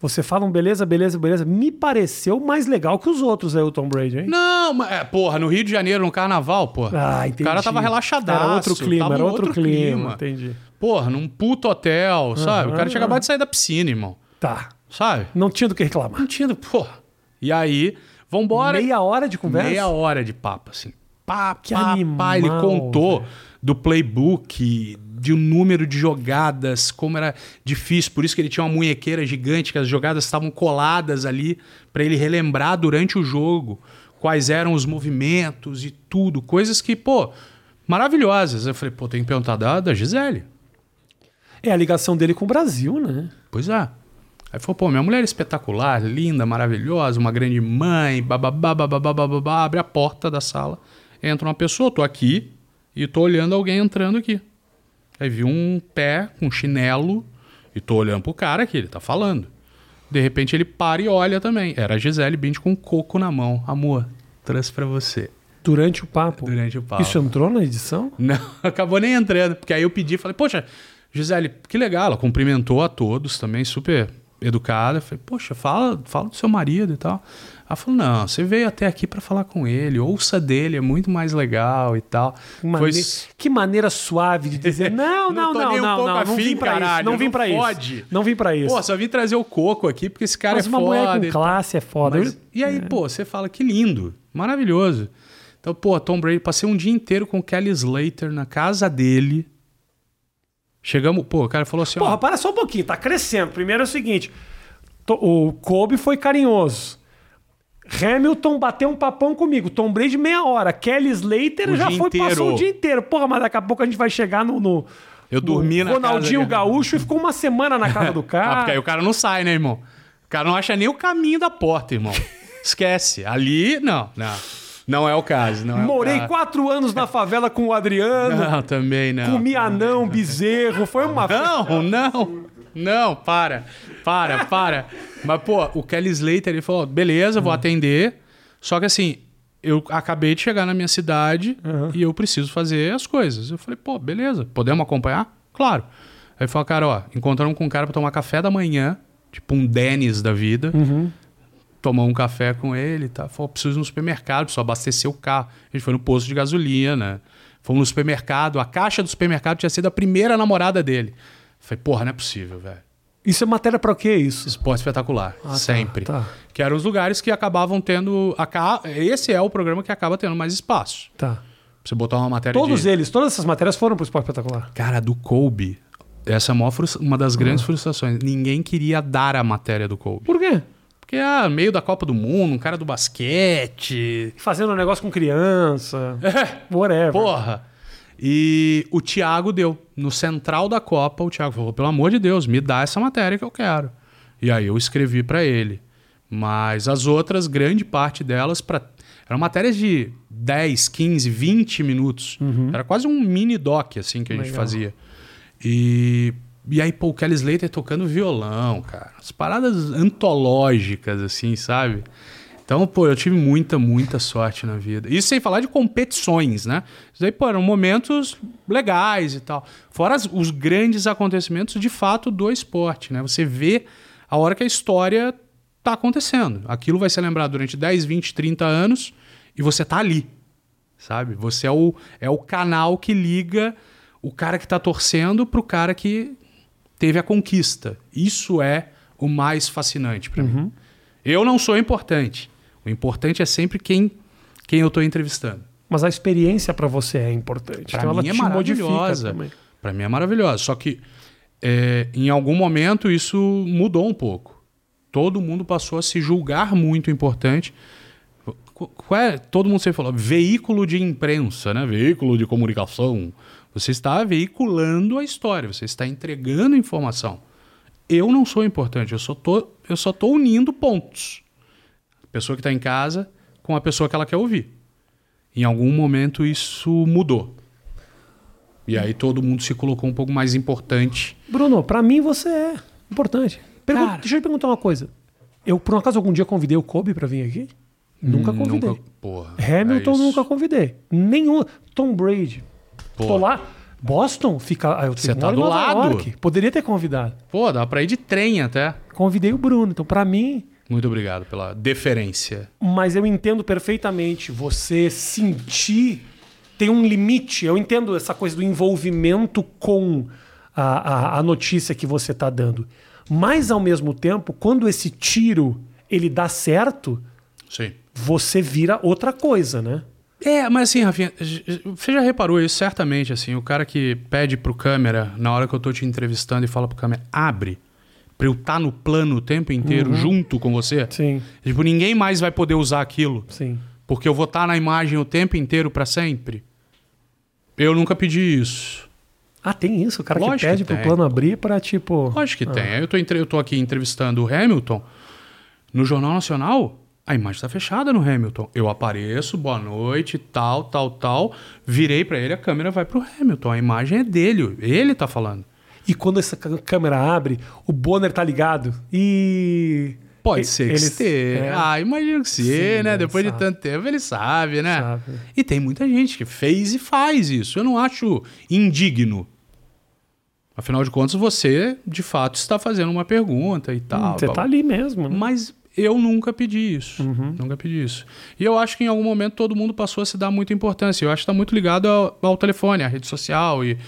você fala um beleza, beleza, beleza. Me pareceu mais legal que os outros aí, o Tom Brady, hein? Não, mas, é, porra, no Rio de Janeiro, no carnaval, porra. Ah, entendi. O cara tava relaxadaço. Era outro clima, era em outro, clima. Entendi. Porra, num puto hotel, sabe? O cara tinha acabado de sair da piscina, irmão. Tá. Sabe? Não tinha do que reclamar. Não tinha, porra. E aí, vambora. Meia hora de conversa? Meia hora de papo, assim. Pá, Que pá, animal, pá. Ele contou velho. do playbook, de um número de jogadas, como era difícil. Por isso que ele tinha uma munhequeira gigante, que as jogadas estavam coladas ali, pra ele relembrar durante o jogo quais eram os movimentos e tudo. Coisas que, pô, maravilhosas. Eu falei, pô, tem que perguntar da, da Gisele. É a ligação dele com o Brasil, né? Pois é. Aí falou, pô, minha mulher é espetacular, linda, maravilhosa, uma grande mãe, bababá, bababá, bababá, abre a porta da sala, entra uma pessoa, tô aqui e tô olhando alguém entrando aqui. Aí vi um pé com chinelo e tô olhando pro cara que ele tá falando. De repente ele para e olha também. Era a Gisele Bint com um coco na mão. Amor, trouxe pra você. Durante o papo. Durante o papo. Isso entrou na edição? <laughs> Não, acabou nem entrando. Porque aí eu pedi, falei, poxa, Gisele, que legal. Ela cumprimentou a todos também, super educada. Eu Falei, poxa, fala, fala do seu marido e tal. Ela falou, não, você veio até aqui pra falar com ele, ouça dele, é muito mais legal e tal. Que, mane- Foi- que maneira suave de dizer, <laughs> não, Não não, não, um não, não, não vim pra isso, caralho, não vim pra isso. Não vim pra isso. Pô, só vim trazer o coco aqui porque esse cara Mas é uma foda. mulher com classe é foda. Mas- e aí, pô, você fala que lindo, maravilhoso. Então, pô, Tom Brady, passei um dia inteiro com o Kelly Slater na casa dele. Chegamos, pô, o cara falou assim, Porra, ó, para só um pouquinho, tá crescendo. Primeiro é o seguinte: o Kobe foi carinhoso. Hamilton bateu um papão comigo. Tom Brady, meia hora. Kelly Slater O já foi, inteiro. passou o dia inteiro. Porra, mas daqui a pouco a gente vai chegar no. no Eu no dormi na Ronaldinho casa. Gaúcho e ficou uma semana na casa do <laughs> Ah, cara. porque aí o cara não sai, né, irmão? O cara não acha nem o caminho da porta, irmão. <laughs> Esquece. Ali, não, não. Não é o caso, não é Morei caso. quatro anos na favela com o Adriano. Não, também não. Comi anão, bezerro. Foi uma. Não, não. Não, para. Para, para. Mas, pô, o Kelly Slater, ele falou, beleza, vou atender. Só que assim, eu acabei de chegar na minha cidade Aham. e eu preciso fazer as coisas. Eu falei, pô, beleza, podemos acompanhar? Claro. Aí ele falou, cara, ó, encontramos com um cara pra tomar café da manhã, tipo um Dennis da vida. Uhum. Tomou um café com ele e tal. Falou, preciso ir no supermercado, preciso abastecer o carro. A gente foi no posto de gasolina. Fomos no supermercado. A caixa do supermercado tinha sido a primeira namorada dele. Falei, porra, não é possível, velho. Isso é matéria pra quê, isso? Esporte espetacular. Ah, tá, sempre. Tá, Que eram os lugares que acabavam tendo. aca- Esse é o programa que acaba tendo mais espaço. tá. Pra você botar uma matéria Todos de... eles, todas essas matérias foram pro Esporte Espetacular. Cara, do Kobe. Essa é a frustra- uma das Ah. grandes frustrações. Ninguém queria dar a matéria do Kobe. Por quê? Porque, ah, meio da Copa do Mundo, um cara do basquete. Fazendo um negócio com criança. Whatever. Porra! E o Thiago deu. No central da Copa, o Thiago falou: pelo amor de Deus, me dá essa matéria que eu quero. E aí eu escrevi pra ele. Mas as outras, grande parte delas, pra... eram matérias de 10, 15, 20 minutos. Era quase um mini doc, assim, que a gente Legal. fazia. E, e aí, pô, o Kelly Slater tocando violão, cara. As paradas antológicas, assim, sabe? Então, pô, eu tive muita, muita sorte na vida. Isso sem falar de competições, né? Isso daí, pô, eram momentos legais e tal. Fora as- os grandes acontecimentos, de fato, do esporte, né? Você vê a hora que a história tá acontecendo. Aquilo vai ser lembrado durante 10, 20, 30 anos e você tá ali, sabe? Você é o, é o canal que liga o cara que tá torcendo pro cara que teve a conquista. Isso é o mais fascinante para mim. Eu não sou importante. O importante é sempre quem, quem eu tô entrevistando. Mas a experiência pra você é importante. Pra então ela mim é te modifica maravilhosa. Para mim é maravilhosa. Só que é, em algum momento isso mudou um pouco. Todo mundo passou a se julgar muito importante. Qu- Qual é? Todo mundo sempre falou veículo de imprensa, né? Veículo de comunicação. Você está veiculando a história, você está entregando informação. Eu não sou importante, eu só tô, eu só tô unindo pontos. A pessoa que está em casa com a pessoa que ela quer ouvir. Em algum momento isso mudou. E aí todo mundo se colocou um pouco mais importante. Bruno, pra mim você é importante. Pergun- Cara. Deixa eu te perguntar uma coisa. Eu, por um acaso, algum dia convidei o Kobe pra vir aqui? Nunca convidei. Nunca, porra, Hamilton é nunca convidei. Nenhum. Tom Brady. Pô. Tô lá. Boston fica. Ah, eu Você moro tá do lado. York. Poderia ter convidado. Pô, dá pra ir de trem até. Convidei o Bruno. Então, pra mim, Muito obrigado pela deferência. mas eu entendo perfeitamente você sentir tem um limite. Eu entendo essa coisa do envolvimento com a, a, a notícia que você está dando. Mas ao mesmo tempo, quando esse tiro ele dá certo, Sim. você vira outra coisa, né? É, mas assim, Rafinha, você já reparou isso certamente, assim, o cara que pede pro câmera, na hora que eu tô te entrevistando e fala pro câmera, abre, pra eu estar no plano o tempo inteiro junto com você. Sim, Tipo, ninguém mais vai poder usar aquilo, sim. porque eu vou estar na imagem o tempo inteiro pra sempre. Eu nunca pedi isso. Ah, tem isso? O cara Lógico que pede que pro tem. plano abrir para tipo. Lógico que tem. Aí eu tô, eu tô aqui entrevistando o Hamilton. No Jornal Nacional, a imagem tá fechada no Hamilton. Eu apareço, boa noite, tal, tal, tal. Virei pra ele, a câmera vai pro Hamilton. A imagem é dele, ele tá falando. E quando essa câmera abre, o Bonner tá ligado. E. Pode E- ser que eles- esteja. é. Ah, imagino que sim, né? Depois de sabe. tanto tempo, ele sabe, né? Sabe. E tem muita gente que fez e faz isso. Eu não acho indigno. Afinal de contas, você, de fato, está fazendo uma pergunta e tal. Você tá ali mesmo. Né? Mas eu nunca pedi isso. Nunca pedi isso. E eu acho que em algum momento todo mundo passou a se dar muita importância. Eu acho que está muito ligado ao, ao telefone, à rede social. E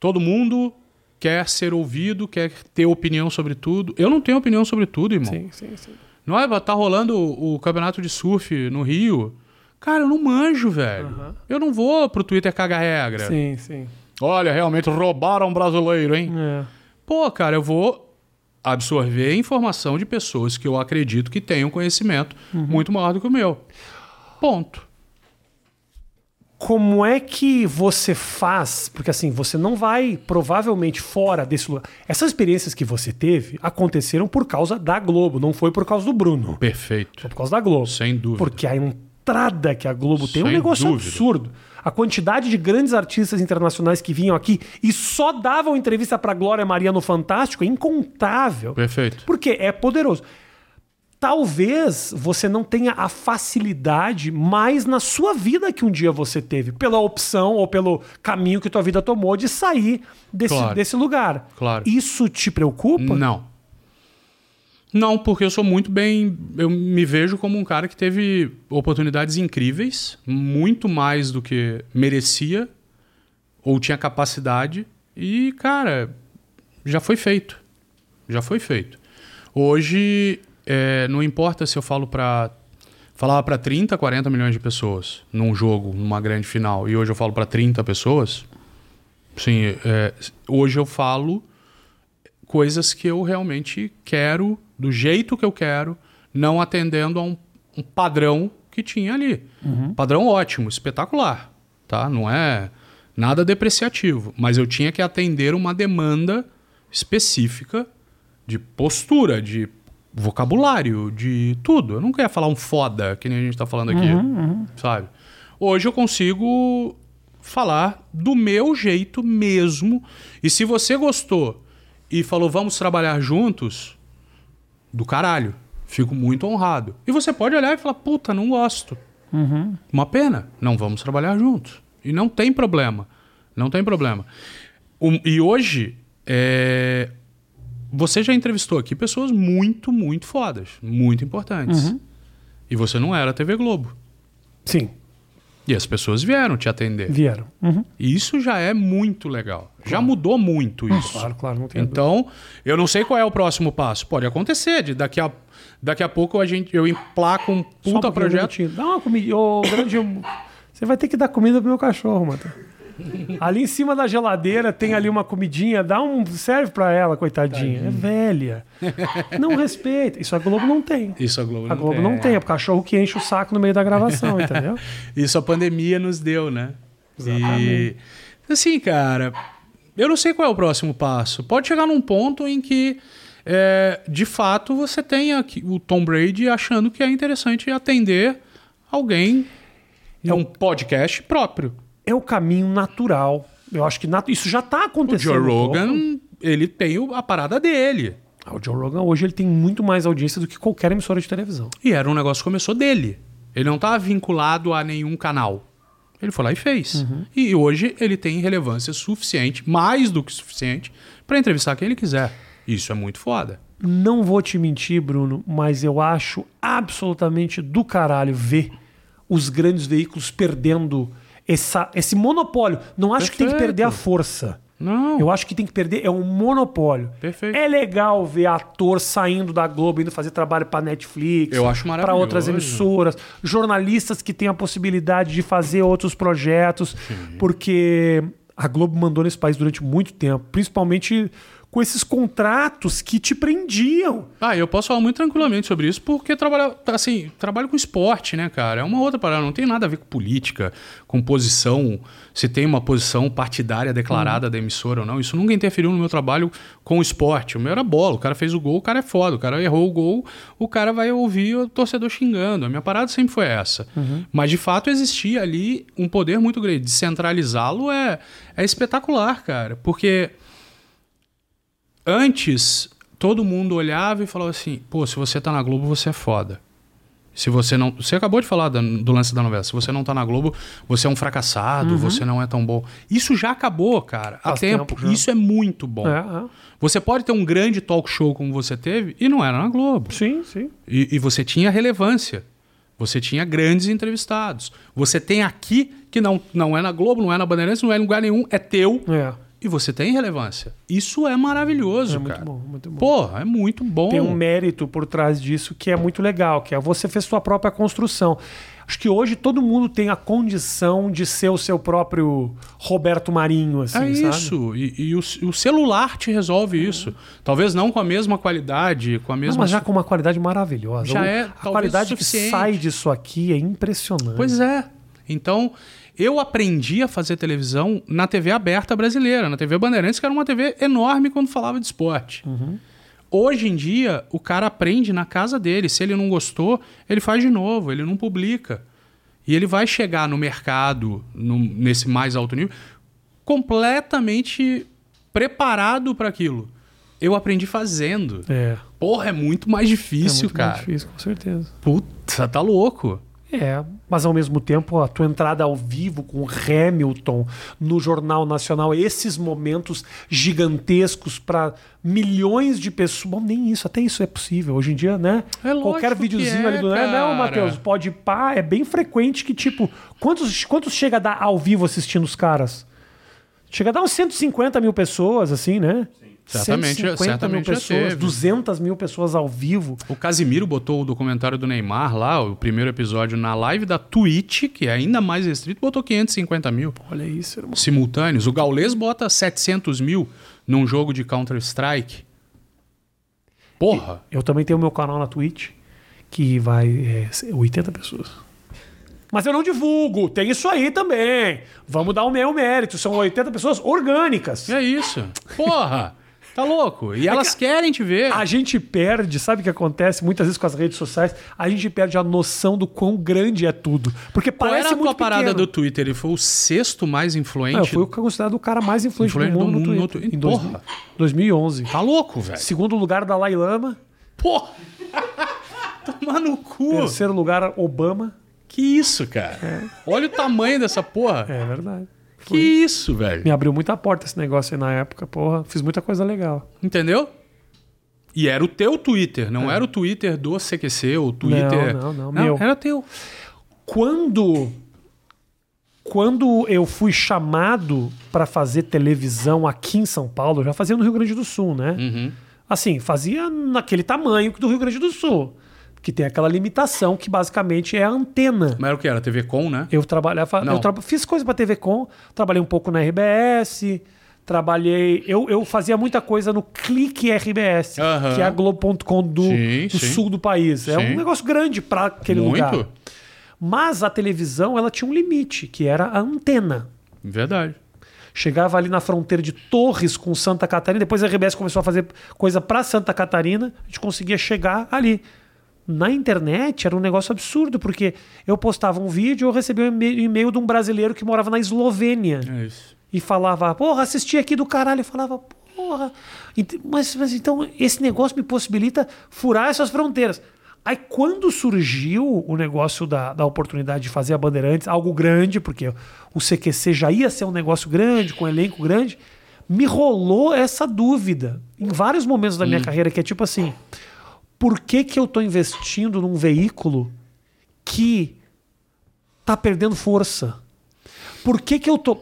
todo mundo quer ser ouvido, quer ter opinião sobre tudo. Eu não tenho opinião sobre tudo, irmão. Sim, sim, sim. Não é, tá rolando o, o campeonato de surf no Rio. Cara, eu não manjo, velho. Aham. Eu não vou pro Twitter cagar regra. Sim, sim. Olha, realmente roubaram um brasileiro, hein? É. Pô, cara, eu vou absorver informação de pessoas que eu acredito que tenham conhecimento muito maior do que o meu. Ponto. Como é que você faz? Porque assim, você não vai provavelmente fora desse lugar. Essas experiências que você teve aconteceram por causa da Globo, não foi por causa do Bruno. Perfeito. Foi por causa da Globo. Sem dúvida. Porque a entrada que a Globo tem é um Sem negócio dúvida. absurdo. A quantidade de grandes artistas internacionais que vinham aqui e só davam entrevista pra Glória Maria no Fantástico é incontável. Perfeito. Porque é poderoso. talvez você não tenha a facilidade mais na sua vida que um dia você teve, pela opção ou pelo caminho que tua vida tomou de sair desse, Claro. desse lugar. Claro. Isso te preocupa? Não. Não, porque eu sou muito bem. Eu me vejo como um cara que teve oportunidades incríveis, muito mais do que merecia ou tinha capacidade. E, cara, já foi feito. Já foi feito. Hoje, é, não importa se eu falo para falava para 30, 40 milhões de pessoas num jogo, numa grande final, e hoje eu falo para 30 pessoas. Sim, é, hoje eu falo coisas que eu realmente quero, do jeito que eu quero, não atendendo a um, um padrão que tinha ali. Padrão ótimo, espetacular, tá? Não é nada depreciativo, mas eu tinha que atender uma demanda específica de postura, de vocabulário, de tudo. Eu não queria falar um foda, que nem a gente tá falando aqui, sabe? Hoje eu consigo falar do meu jeito mesmo. E se você gostou e falou, vamos trabalhar juntos, do caralho. Fico muito honrado. E você pode olhar e falar, puta, não gosto. Uma pena. Não vamos trabalhar juntos. E não tem problema. Não tem problema. O- e hoje, é, você já entrevistou aqui pessoas muito, muito fodas. Muito importantes. E você não era a TV Globo. Sim, E as pessoas vieram te atender. vieram. Uhum. E isso já é muito legal. Já mudou muito isso. Claro, claro, não tem dúvida. Então, eu não sei qual é o próximo passo. Pode acontecer, de daqui a, daqui a pouco a gente, eu emplaco um puta um projeto. Dá uma comida. Ô, grande. Você vai ter que dar comida pro meu cachorro, mano. Ali em cima da geladeira tem ali uma comidinha, dá um. Serve pra ela, coitadinha. É velha. Não respeita. Isso a Globo não tem. Isso a Globo, A Globo não tem, é o cachorro que enche o saco no meio da gravação, <laughs> entendeu? Isso a pandemia nos deu, né? Exatamente. E assim, cara, eu não sei qual é o próximo passo. Pode chegar num ponto em que, é, de fato, você tenha aqui o Tom Brady achando que é interessante atender alguém É num podcast próprio. É o caminho natural. Eu acho que nat- isso já tá O acontecendo. Joe um pouco. Rogan, ele tem o- a parada dele. Ah, O Joe Rogan hoje ele tem muito mais audiência do que qualquer emissora de televisão. E era um negócio que começou dele. Ele não estava vinculado a nenhum canal. Ele foi lá e fez. E hoje ele tem relevância suficiente, mais do que suficiente, para entrevistar quem ele quiser. Isso é muito foda. Não vou te mentir, Bruno, mas eu acho absolutamente do caralho ver os grandes veículos perdendo essa, esse monopólio. Não acho que tem que Perfeito. perder a força. Não. Eu acho que tem que perder é um monopólio. Perfeito. É legal ver ator saindo da Globo indo fazer trabalho para Netflix, Eu acho para outras emissoras, jornalistas que têm a possibilidade de fazer outros projetos, porque a Globo mandou nesse país durante muito tempo, principalmente com esses contratos que te prendiam. Ah, eu posso falar muito tranquilamente sobre isso, porque trabalho, assim, trabalho com esporte, né, cara? É uma outra parada, não tem nada a ver com política, com posição, se tem uma posição partidária declarada da emissora ou não. Isso nunca interferiu no meu trabalho com o esporte. O meu era bola, o cara fez o gol, o cara é foda, o cara errou o gol, o cara vai ouvir o torcedor xingando. A minha parada sempre foi essa. Mas de fato existia ali um poder muito grande. Descentralizá-lo é, é espetacular, cara, porque antes todo mundo olhava e falava assim: pô, se você tá na Globo, você é foda. Se você não. Você acabou de falar da- do lance da novela. Se você não tá na Globo, você é um fracassado, você não é tão bom. Isso já acabou, cara. Há tempo. tempo. Isso é muito bom. É, é. Você pode ter um grande talk show como você teve e não era na Globo. Sim, sim. E, e você tinha relevância. Você tinha grandes entrevistados. Você tem aqui, que não, não é na Globo, não é na Bandeirantes, não é em lugar nenhum, é teu. É. E você tem relevância. Isso é maravilhoso, É muito cara. bom, muito bom. Porra, é muito bom. Tem um mérito por trás disso que é muito legal, que é você fez sua própria construção. Acho que hoje todo mundo tem a condição de ser o seu próprio Roberto Marinho, assim, É sabe? isso. E, e o, o celular te resolve isso. Talvez não com a mesma qualidade, com a Não, mesma. mas já com uma qualidade maravilhosa. Já é, a qualidade que sai disso aqui é impressionante. Pois é. Então, eu aprendi a fazer televisão na TV aberta brasileira, na TV Bandeirantes, que era uma TV enorme quando falava de esporte. Hoje em dia, o cara aprende na casa dele. Se ele não gostou, ele faz de novo, ele não publica. E ele vai chegar no mercado, no- nesse mais alto nível, completamente preparado para aquilo. Eu aprendi fazendo. É. Porra, é muito mais é difícil, muito mais cara. difícil, com certeza. Puta, tá louco. É, mas ao mesmo tempo, a tua entrada ao vivo com o Hamilton no Jornal Nacional, esses momentos gigantescos para milhões de pessoas. Bom, nem isso, até isso é possível. Hoje em dia, né? É Qualquer que videozinho é, ali do. É, não, cara. Matheus, pode pá, é bem frequente que, tipo, quantos, quantos chega a dar ao vivo assistindo os caras? Chega a dar uns 150 mil pessoas, assim, né? Certamente- 150 certamente mil pessoas, teve. 200 mil pessoas ao vivo. O Casimiro botou o documentário do Neymar lá, o primeiro episódio, na live da Twitch, que é ainda mais restrito, botou 550 mil Olha isso, irmão. simultâneos. O Gaules bota 700 mil num jogo de Counter-Strike. Porra! Eu também tenho meu canal na Twitch, que vai é, 80 pessoas. Mas eu não divulgo, tem isso aí também. Vamos dar o meu mérito. São 80 pessoas orgânicas. E é isso. Porra! Tá louco? E elas querem te ver. A gente perde, sabe o que acontece muitas vezes com as redes sociais? A gente perde a noção do quão grande é tudo. Porque Qual parece era a tua parada pequeno. do Twitter? Ele foi o sexto mais influente. Não, fui o considerado o cara mais influente, Influente do mundo, do mundo no no Twitter. Twitter. Em Porra. 2011. Tá louco, velho. Segundo lugar, Dalai Lama. Porra! <laughs> Tomar no cu. Terceiro lugar, Obama. Que isso, cara? Olha o tamanho dessa porra. É verdade. Que isso, velho? Me abriu muita porta esse negócio aí na época, porra. Fiz muita coisa legal. Entendeu? E era o teu Twitter, não era o Twitter do CQC, o Twitter. É. Não, não, não, meu. Era teu. Quando quando eu fui chamado para fazer televisão aqui em São Paulo, eu já fazia no Rio Grande do Sul, né? Uhum. Assim, fazia naquele tamanho do Rio Grande do Sul, que tem aquela limitação que basicamente é a antena. Mas era o que? Era TV Com, né? Eu trabalhava, Não. eu tra- fiz coisa para TV Com, trabalhei um pouco na RBS, trabalhei, eu, eu fazia muita coisa no Clique RBS, que é a Globo.com do, Sim, do sim. sul do país. É Sim. um negócio grande para aquele Muito. lugar. Mas a televisão, ela tinha um limite, que era a antena. Verdade. Chegava ali na fronteira de Torres com Santa Catarina, depois a RBS começou a fazer coisa para Santa Catarina, a gente conseguia chegar ali. Na internet era um negócio absurdo, porque eu postava um vídeo, eu recebia um e-mail de um brasileiro que morava na Eslovênia É isso. e falava, porra, assisti aqui do caralho. Eu falava, porra, mas, mas então esse negócio me possibilita furar essas fronteiras. Aí quando surgiu o negócio da, da oportunidade de fazer a Bandeirantes, algo grande, porque o CQC já ia ser um negócio grande, com um elenco grande, me rolou essa dúvida em vários momentos da minha carreira, que é tipo assim, por que que eu tô investindo num veículo que tá perdendo força? Por que, que eu tô.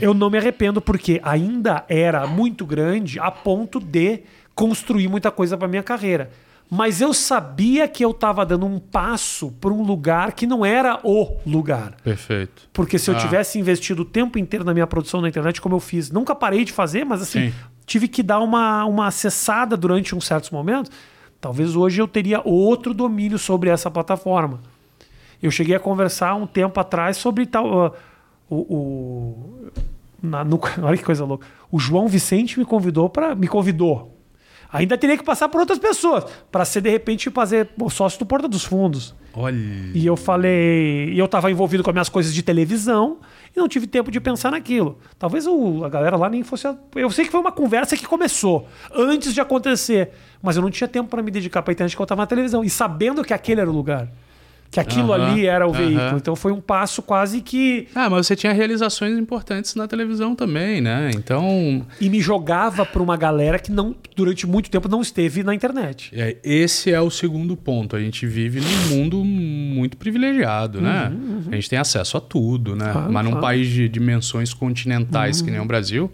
Eu não me arrependo, porque ainda era muito grande a ponto de construir muita coisa para minha carreira. Mas eu sabia que eu estava dando um passo para um lugar que não era o lugar. Perfeito. Porque se eu Ah. tivesse investido o tempo inteiro na minha produção na internet, como eu fiz, nunca parei de fazer, mas assim, Sim. tive que dar uma, uma acessada durante uns certos momentos. Talvez hoje eu teria outro domínio sobre essa plataforma. Eu cheguei a conversar um tempo atrás sobre tal. ah, o. o na- no- <laughs> olha que coisa louca. O João Vicente me convidou para. Me convidou. Ainda teria que passar por outras pessoas. para ser, de repente, fazer o sócio do Porta dos Fundos. Olha. E eu falei. E eu tava envolvido com as minhas coisas de televisão e não tive tempo de pensar naquilo. Talvez o- a galera lá nem fosse. a- eu sei que foi uma conversa que começou antes de acontecer. Mas eu não tinha tempo para me dedicar pra internet que eu tava na televisão. E sabendo que aquele era o lugar. Que aquilo Aham, ali era o aham. veículo. Então foi um passo quase que. Ah, mas você tinha realizações importantes na televisão também, né? Então, E me jogava pra uma galera que não, durante muito tempo não esteve na internet. é, esse é o segundo ponto. A gente vive num mundo muito privilegiado, né? A gente tem acesso a tudo, né? Uhum, Claro, mas num claro. Uhum. país de dimensões continentais que nem o Brasil,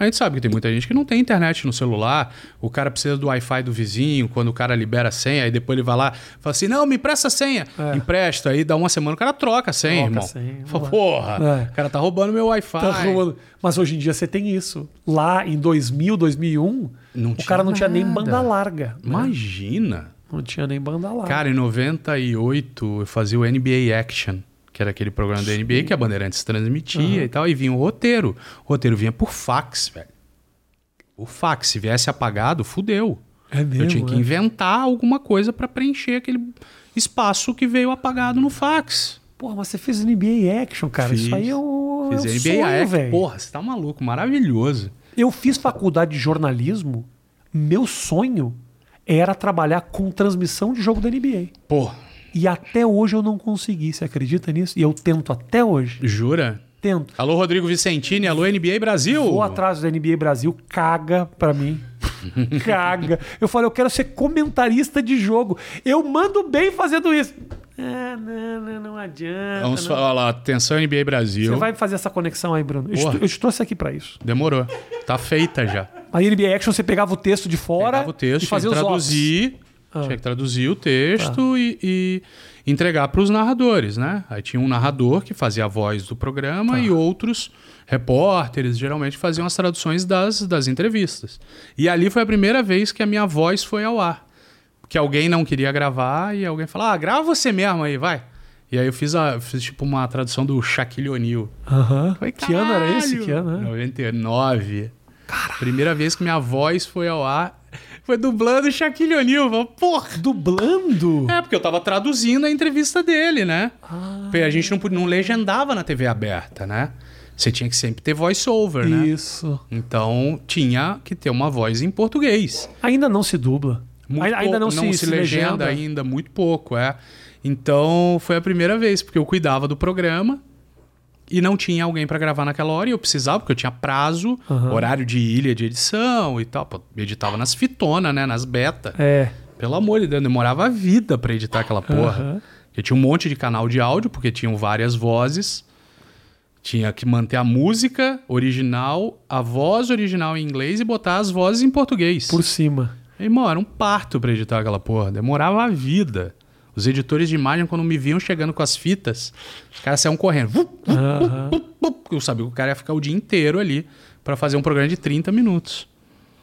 a gente sabe que tem muita gente que não tem internet no celular. O cara precisa do Wi-Fi do vizinho, quando o cara libera a senha, aí depois ele vai lá e fala assim: não, me empresta a senha. É. Empresta, aí dá uma semana o cara troca a senha, Troca a irmão. senha, Fala. Porra, É. o cara tá roubando meu Wi-Fi. Tá rolando. Mas hoje em dia você tem isso. Lá em 2000, 2001, Não o cara não tinha nem nada. banda larga. né? Imagina. Não tinha nem banda larga. Cara, em 98 eu fazia o NBA Action, que era aquele programa da NBA que a Bandeirantes transmitia e tal, e vinha o roteiro. O roteiro vinha por fax, velho. O fax, se viesse apagado, fudeu. É mesmo, eu tinha que é? inventar alguma coisa pra preencher aquele espaço que veio apagado no fax. Porra, mas você fez NBA Action, cara. Isso Fiz. aí é um, Fiz é um NBA sonho, Action. velho. Porra, você tá maluco, maravilhoso. Eu fiz faculdade de jornalismo Meu sonho era trabalhar com transmissão de jogo da NBA. Pô, E até hoje eu não consegui, você acredita nisso? E eu tento até hoje. jura? Tento. Alô, Rodrigo Vicentini, alô, NBA Brasil. Vou atrás do NBA Brasil, caga pra mim. <laughs> caga. Eu falei, eu quero ser comentarista de jogo. Eu mando bem fazendo isso. Ah, não, não, não adianta. Vamos não. falar, atenção NBA Brasil. Você vai fazer essa conexão aí, Bruno. Eu Porra. eu te trouxe aqui pra isso. Demorou. Tá feita já. A NBA Action você pegava o texto de fora Pegava o texto, e fazia os ops. Ah. tinha que traduzir o texto e, e entregar para os narradores, né? Aí tinha um narrador que fazia a voz do programa Tá. e outros repórteres geralmente faziam as traduções das, das entrevistas. E ali foi a primeira vez que a minha voz foi ao ar. Que alguém não queria gravar e alguém falou: "Ah, grava você mesmo aí, vai". E aí eu fiz, a, fiz tipo uma tradução do Shaquille O'Neal. Aham. Que ano era esse? Que ano, né? 99. Primeira vez que minha voz foi ao ar. Foi dublando Shaquille O'Neal. Porra! Dublando? É, porque eu tava traduzindo a entrevista dele, né? Ah. A gente não, não legendava na TV aberta, né? Você tinha que sempre ter voice-over, né? Isso. Então tinha que ter uma voz em português. Ainda não se dubla. Muito Ainda- ainda pouco, não, se, se legenda. ainda, muito pouco, é. Então foi a primeira vez, porque eu cuidava do programa e não tinha alguém pra gravar naquela hora e eu precisava, porque eu tinha prazo, Aham. horário de ilha de edição e tal. Pô, eu editava nas fitonas, né? Nas beta. É. Pelo amor de Deus, demorava a vida pra editar aquela porra. Aham. Porque tinha um monte de canal de áudio, porque tinham várias vozes. Tinha que manter a música original, a voz original em inglês e botar as vozes em português. Por cima. Irmão, era um parto pra editar aquela porra. Demorava a vida. Os editores de imagem, quando me viam chegando com as fitas, os caras saíam correndo. Vup, vup, vup, eu sabia que o cara ia ficar o dia inteiro ali pra fazer um programa de 30 minutos.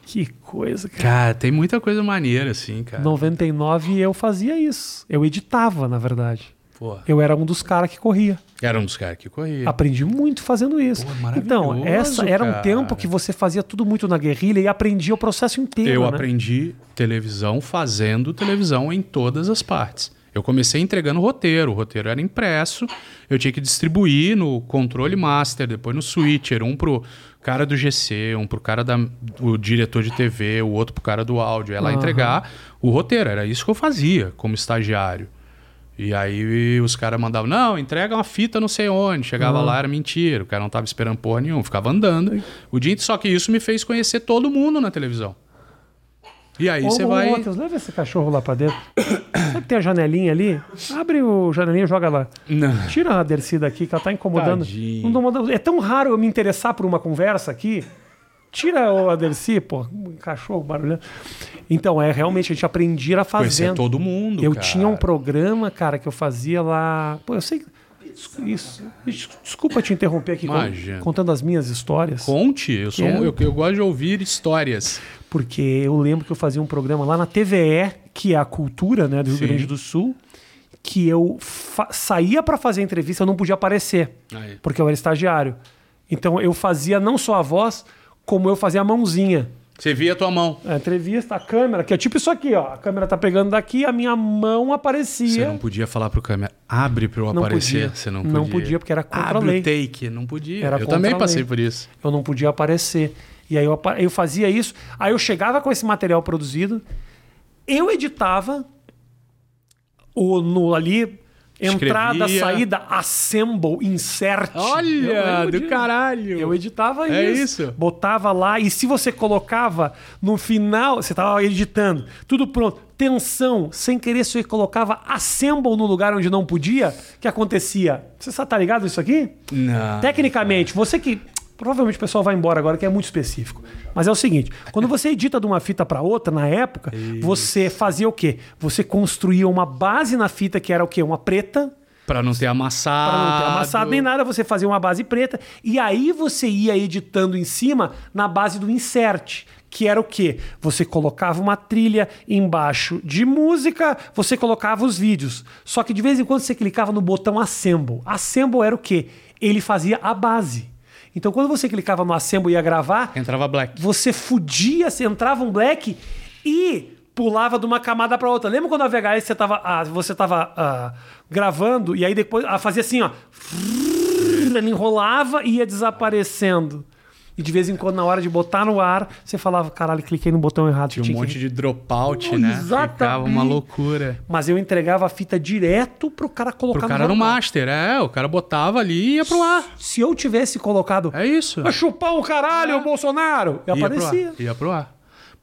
Que coisa, cara. Cara, tem muita coisa maneira, assim, cara. 99 eu fazia isso. Eu editava, na verdade. Porra. Eu era um dos caras que corria. Era um dos caras que corria. Aprendi muito fazendo isso. Maravilhoso, então, essa era um cara. tempo que você fazia tudo muito na guerrilha e aprendia o processo inteiro. Eu né? aprendi televisão fazendo televisão em todas as partes. Eu comecei entregando roteiro, o roteiro era impresso, eu tinha que distribuir no controle master, depois no switcher, um pro cara do GC, um pro cara da, o diretor de TV, o outro pro cara do áudio, ela Aham. entregar o roteiro, era isso que eu fazia como estagiário. E aí os caras mandavam, não, entrega uma fita não sei onde. Chegava Ah. lá, era mentira, o cara não tava esperando porra nenhuma, ficava andando. O dia, só que isso me fez conhecer todo mundo na televisão. E aí você vai. Matheus, leva esse cachorro lá pra dentro. Tem a janelinha ali? Abre o janelinha e joga lá. Não. Tira a Dercy daqui, que ela tá incomodando. Tadinho. Não tô É tão raro eu me interessar por uma conversa aqui. Tira o Dercy, pô. Um cachorro barulhando. Então, é, realmente, a gente aprendia a fazer. todo mundo. Eu cara. tinha um programa, cara, que eu fazia lá. Pô, eu sei. Isso. Desculpa te interromper aqui Imagina. contando as minhas histórias. Conte, eu, sou, é? um- eu, eu gosto de ouvir histórias. Porque eu lembro que eu fazia um programa lá na TVE, que é a cultura né, do Rio Sim. Grande do Sul, que eu saía para fazer a entrevista, eu não podia aparecer, Aí. porque eu era estagiário. Então eu fazia não só a voz, como eu fazia a mãozinha. Você via a tua mão. A entrevista, a câmera, que é tipo isso aqui, ó. A câmera tá pegando daqui, a minha mão Você aparecia. não podia falar pro câmera, abre pra eu Não aparecer. podia. Você não podia. Não podia, porque era contra a abre lei. o take, não podia. Era eu também a passei por isso. Eu não podia aparecer. E aí eu, eu fazia isso. Aí eu chegava com esse material produzido, eu editava o, no, ali, entrada, Escrevia. saída, assemble, insert. Olha, do caralho. Eu editava É isso. isso. Botava lá, e se você colocava no final, você estava editando, tudo pronto, tensão, sem querer, você colocava assemble no lugar onde não podia, o que acontecia? Você tá ligado isso aqui? Não. Tecnicamente, você que. Provavelmente o pessoal vai embora agora, que é muito específico. Mas é o seguinte: quando você edita de uma fita para outra, na época, você fazia o quê? Você construía uma base na fita que era o quê? Uma preta, Pra não ter amassado. para não ter amassado nem nada, você fazia uma base preta, e aí você ia editando em cima na base do insert. Que era o quê? Você colocava uma trilha embaixo de música, você colocava os vídeos. Só que de vez em quando você clicava no botão Assemble. Assemble era o quê? Ele fazia a base. Então quando você clicava no Assemble e ia gravar, Entrava black. você fudia, você entrava um black e pulava de uma camada para outra. Lembra quando a VHS você tava, ah, você tava ah, gravando e aí depois ah, fazia assim, ó. Ele enrolava e ia desaparecendo. E de vez em quando, na hora de botar no ar, você falava, caralho, cliquei no botão errado. Tinha um tinha que- monte de dropout, Oh, né? exatamente. Ficava uma loucura. Mas eu entregava a fita direto pro cara colocar Pro cara no jornal. master, é. O cara botava ali e ia pro ar. Se eu tivesse colocado. É isso. Vai chupar o caralho, Bolsonaro! Eu Ia aparecia. pro ar. Ia pro ar.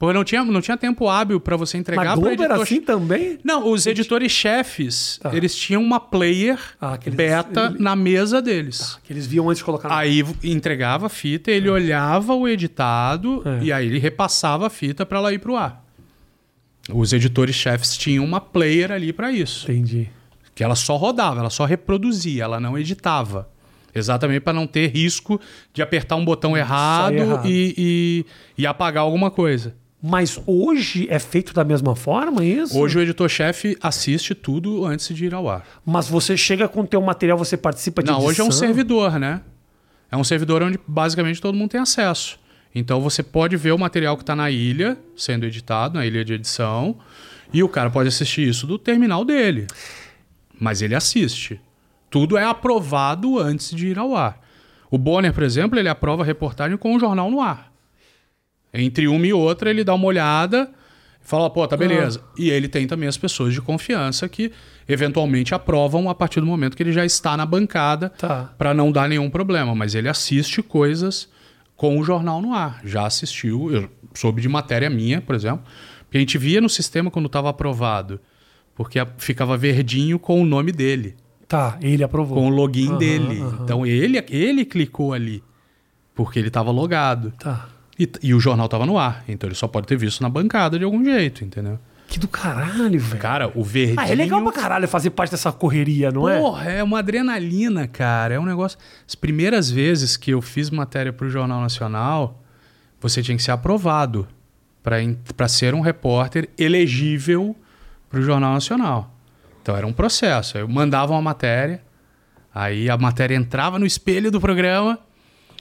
Pô, não tinha, não tinha tempo hábil pra você entregar era editor. assim também? Não, os editores chefes, Tá. eles tinham uma player Ah, beta ele- na mesa deles. Que eles viam antes de colocar no Aí entregava a fita, ele olhava o editado É. e aí ele repassava a fita pra ela ir pro ar. Os editores chefes tinham uma player ali pra isso, Entendi. que ela só rodava, ela só reproduzia, ela não editava. Exatamente para não ter risco de apertar um botão errado, errado. E, e, e apagar alguma coisa. Mas hoje é feito da mesma forma isso? Hoje o editor-chefe assiste tudo antes de ir ao ar. Mas você chega com o teu material, você participa de Não, hoje é um edição? servidor, né? É um servidor onde basicamente todo mundo tem acesso. Então você pode ver o material que está na ilha, sendo editado, na ilha de edição, e o cara pode assistir isso do terminal dele. Mas ele assiste. Tudo é aprovado antes de ir ao ar. O Bonner, por exemplo, ele aprova a reportagem com o jornal no ar. Entre uma e outra, ele dá uma olhada e fala, pô, tá beleza. E ele tem também as pessoas de confiança que eventualmente aprovam a partir do momento que ele já está na bancada Tá. para não dar nenhum problema. Mas ele assiste coisas com o jornal no ar. Já assistiu, eu soube de matéria minha, por exemplo, que a gente via no sistema quando estava aprovado, porque ficava verdinho com o nome dele, Tá, ele aprovou. com o login Aham, dele. aham. Então ele, ele clicou ali, porque ele estava logado. Tá. E, e o jornal estava no ar, então ele só pode ter visto na bancada de algum jeito, entendeu? Que do caralho, velho. Cara, o verdinho... Ah, é legal pra caralho fazer parte dessa correria, não é? Porra, é uma adrenalina, cara. É um negócio. As primeiras vezes que eu fiz matéria pro Jornal Nacional, você tinha que ser aprovado para ser um repórter elegível pro Jornal Nacional. Então era um processo. Eu mandava uma matéria, aí a matéria entrava no espelho do programa,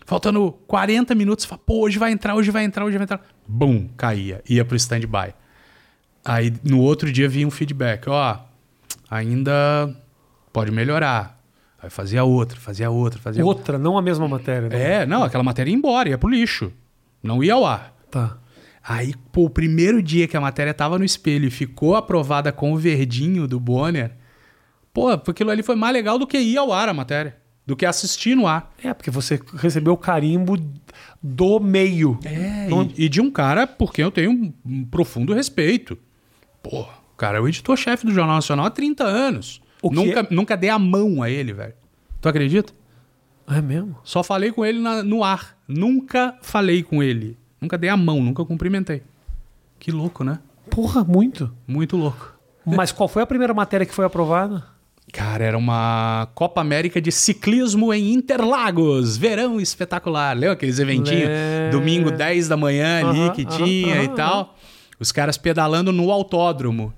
faltando 40 minutos, falava, pô, hoje vai entrar, hoje vai entrar, hoje vai entrar. Bum, caía, ia pro stand-by. Aí no outro dia vinha um feedback, ó, ainda pode melhorar. Aí fazia outra, fazia outra, fazia outra. Outra, não a mesma matéria. né? É, não, aquela matéria ia embora, ia pro lixo. Não ia ao ar. Tá. Aí, pô, o primeiro dia que a matéria tava no espelho e ficou aprovada com o verdinho do Bonner, pô, aquilo ali foi mais legal do que ir ao ar a matéria. Do que assistir no ar. É, porque você recebeu o carimbo do meio. É, Então, e, e de um cara por quem eu tenho um, um profundo respeito. Pô, o cara é o editor-chefe do Jornal Nacional há 30 anos. O Nunca, é- nunca dei a mão a ele, velho. Tu acredita? É mesmo? Só falei com ele na- no ar. Nunca falei com ele. Nunca dei a mão, nunca cumprimentei. Que louco, né? Porra, muito. Muito louco. Mas qual foi a primeira matéria que foi aprovada? Cara, era uma Copa América de ciclismo em Interlagos. Verão espetacular. Lembra aqueles eventinhos? Lembro. Domingo, 10 da manhã ali que tinha e tal. Os caras pedalando no autódromo.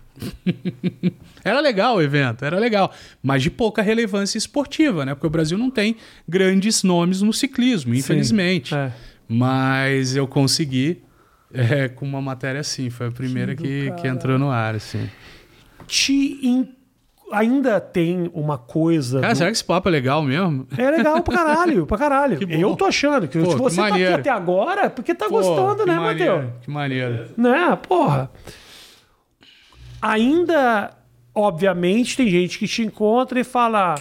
<laughs> era legal o evento, era legal. Mas de pouca relevância esportiva, né? Porque o Brasil não tem grandes nomes no ciclismo, infelizmente. É. Mas eu consegui é, com uma matéria assim. Foi a primeira que, que caralho. entrou no ar, assim. Te Ainda tem uma coisa. Cara, do- será que esse papo é legal mesmo? É legal pra caralho, pra caralho. <laughs> Eu tô achando que Pô, se que você tá aqui até agora, é porque tá Pô, gostando, né, Matheus? Que maneiro. Né, porra. Ainda, obviamente, tem gente que te encontra e fala.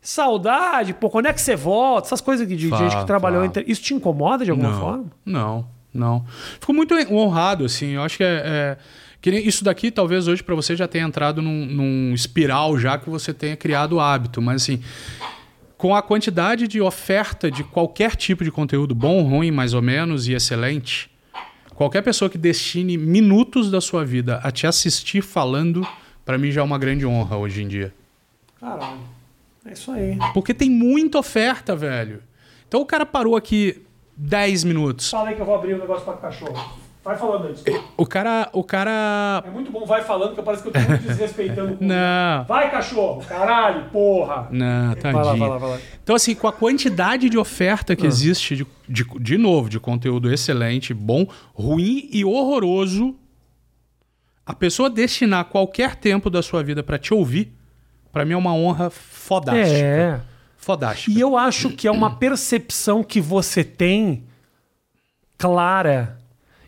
Saudade, pô, quando é que você volta? Essas coisas de de Fala, gente que trabalhou. Entre... Isso te incomoda de alguma não, forma? Não, não. Fico muito honrado, assim. Eu acho que é. é- isso daqui, talvez hoje pra você já tenha entrado num, num espiral já que você tenha criado o hábito. Mas assim, com a quantidade de oferta de qualquer tipo de conteúdo, bom, ruim, mais ou menos, e excelente, qualquer pessoa que destine minutos da sua vida a te assistir falando, pra mim já é uma grande honra hoje em dia. Caralho. É isso aí. Porque tem muita oferta, velho. Então o cara parou aqui 10 minutos. Fala aí que eu vou abrir um negócio pra cachorro. Vai falando antes. O cara. O cara. É muito bom, vai falando, que parece que eu tô muito desrespeitando com Não. Vai, cachorro! Caralho, porra! Não, Vai lá, vai lá, vai lá. Então, assim, com a quantidade de oferta Ah. que existe, de, de, de novo, de conteúdo excelente, bom, ruim e horroroso, a pessoa destinar qualquer tempo da sua vida pra te ouvir, pra mim é uma honra fodástica. É. Fodástica. E eu acho que é uma percepção que você tem clara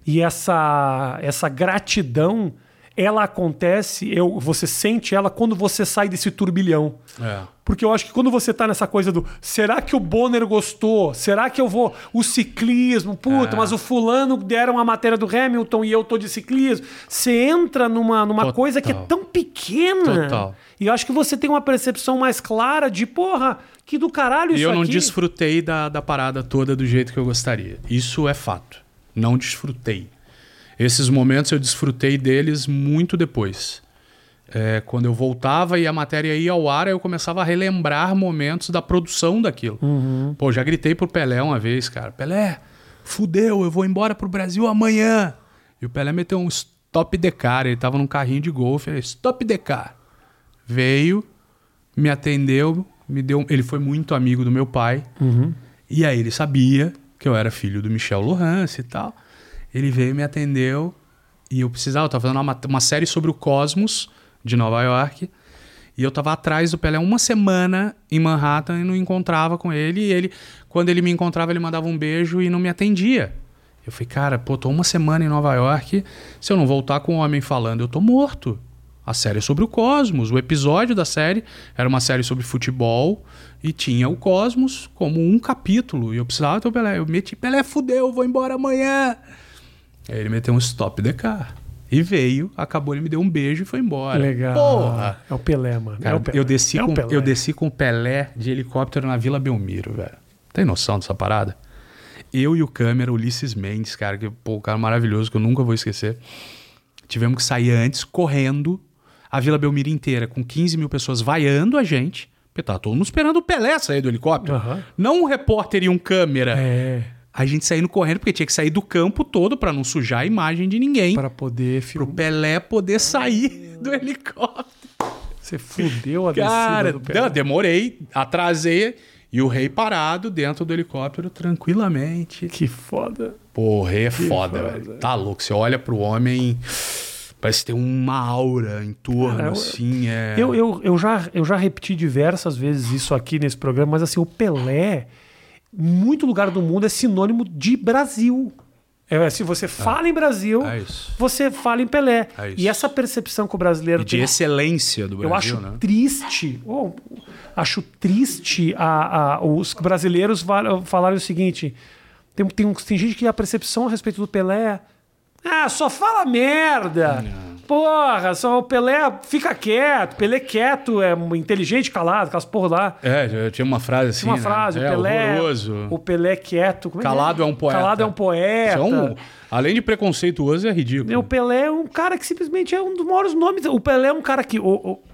e essa, essa gratidão, ela acontece, eu, você sente ela quando você sai desse turbilhão. É. Porque eu acho que quando você tá nessa coisa do será que o Bonner gostou? Será que eu vou. O ciclismo, puta, É. mas o fulano deram a matéria do Hamilton e eu tô de ciclismo. Você entra numa, numa Total. coisa que é tão pequena. Total. E eu acho que você tem uma percepção mais clara de, porra, que do caralho E isso eu não aqui. desfrutei da, da parada toda do jeito que eu gostaria. Isso é fato. Não desfrutei. Esses momentos eu desfrutei deles muito depois. É, quando eu voltava e a matéria ia ao ar, eu começava a relembrar momentos da produção daquilo. Pô, já gritei pro Pelé uma vez, cara. Pelé, fudeu, eu vou embora pro Brasil amanhã. E o Pelé meteu um stop the car. Ele tava num carrinho de golfe. Ele, stop the car. Veio, me atendeu, me deu. Ele foi muito amigo do meu pai. E aí ele sabia que eu era filho do Michel Lohance e tal. Ele veio, me atendeu e eu precisava. Eu tava fazendo uma, uma série sobre o Cosmos de Nova York. E eu tava atrás do Pelé uma semana em Manhattan e não encontrava com ele. E ele, quando ele me encontrava, ele mandava um beijo e não me atendia. Eu falei, cara, pô, tô uma semana em Nova York. Se eu não voltar com o homem falando, eu tô morto. A série sobre o Cosmos. O episódio da série era uma série sobre futebol e tinha o Cosmos como um capítulo. E eu precisava ter o Pelé. Eu meti, Pelé, fudeu, eu vou embora amanhã. Aí ele meteu um stop the car. E veio, acabou, ele me deu um beijo e foi embora. Legal. Porra! É o Pelé, mano. Cara, é o Pelé. eu, desci É com, Pelé. eu desci com o Pelé de helicóptero na Vila Belmiro, velho. Tem noção dessa parada? Eu e o câmera, Ulisses Mendes, cara, que pô, um cara maravilhoso que eu nunca vou esquecer. Tivemos que sair antes, correndo, a Vila Belmiro inteira, com 15 mil pessoas vaiando a gente. Porque tava todo mundo esperando o Pelé sair do helicóptero. Aham. Não um repórter e um câmera. É, A gente saindo correndo, porque tinha que sair do campo todo pra não sujar a imagem de ninguém. para poder Pro filmar. Pelé poder sair do helicóptero. Você fudeu a Cara, do Pelé. não, demorei, atrasei e o rei parado dentro do helicóptero tranquilamente. Que foda. Pô, o rei é foda, foda. velho. Tá louco. Você olha pro homem, parece ter uma aura em torno, eu- assim. É... Eu, eu, eu, já, eu já repeti diversas vezes isso aqui nesse programa, mas assim, o Pelé, em muito lugar do mundo, é sinônimo de Brasil. É, se você fala em Brasil, É você fala em Pelé. É e essa percepção que o brasileiro E de tem. excelência do Eu Brasil, acho né? triste, oh, acho triste a, a- os brasileiros falarem o seguinte: tem, tem, tem gente que a percepção a respeito do Pelé. Ah, só fala merda. Porra, só o Pelé fica quieto. Pelé quieto, é inteligente, calado, aquelas porra lá. É, tinha uma frase assim. Tinha uma né? frase, é, o Pelé. horroroso. O Pelé quieto. que Calado é um poeta. Calado é um poeta. Isso é um- além de preconceituoso, é ridículo. O Pelé é um cara que simplesmente é um dos maiores nomes. O Pelé é um cara que,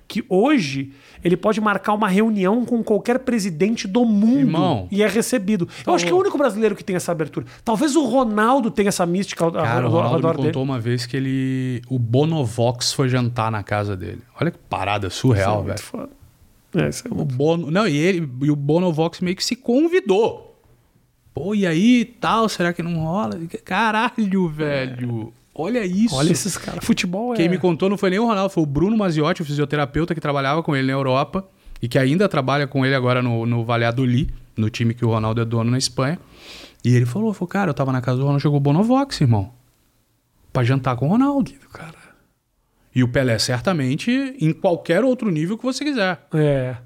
que hoje ele pode marcar uma reunião com qualquer presidente do mundo Irmão. e é recebido. Eu acho que é o único brasileiro que tem essa abertura. Talvez o Ronaldo tenha essa mística Cara, o Ronaldo me dele. contou uma vez que ele. O Bonovox foi jantar na casa dele. Olha que parada surreal, é velho. É, isso é O Bono, não, e ele e o Bonovox meio que se convidou. Pô, e aí, tal, será que não rola? Caralho, velho. Olha isso. Olha esses caras. Futebol é. Quem me contou não foi nem o Ronaldo, foi o Bruno Maziotti, o fisioterapeuta que trabalhava com ele na Europa e que ainda trabalha com ele agora no, no Valladolid, no time que o Ronaldo é dono na Espanha. E ele falou, falou, cara, eu tava na casa do Ronaldo, o Bonovox, irmão. Pra jantar com o Ronaldo. Cara. E o Pelé, certamente, em qualquer outro nível que você quiser. É.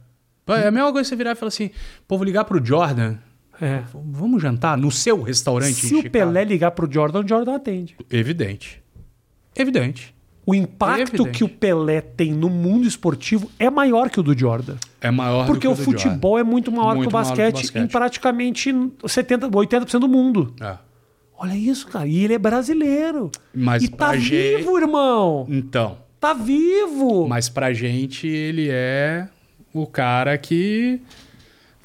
É a mesma coisa você virar e falar assim, pô, vou ligar pro Jordan. É. Vamos jantar no seu restaurante Se o? Pelé ligar pro Jordan, o Jordan atende. Evidente. Evidente. O impacto Evidente. que o Pelé tem no mundo esportivo é maior que o do Jordan. É maior Porque do o que o do futebol é muito maior Muito que o do que o basquete, basquete. em praticamente 70%, 80% do mundo. É. Olha isso, cara. E ele é brasileiro. Mas e tá gente- vivo, irmão. Então, Tá vivo. mas pra gente ele é o cara que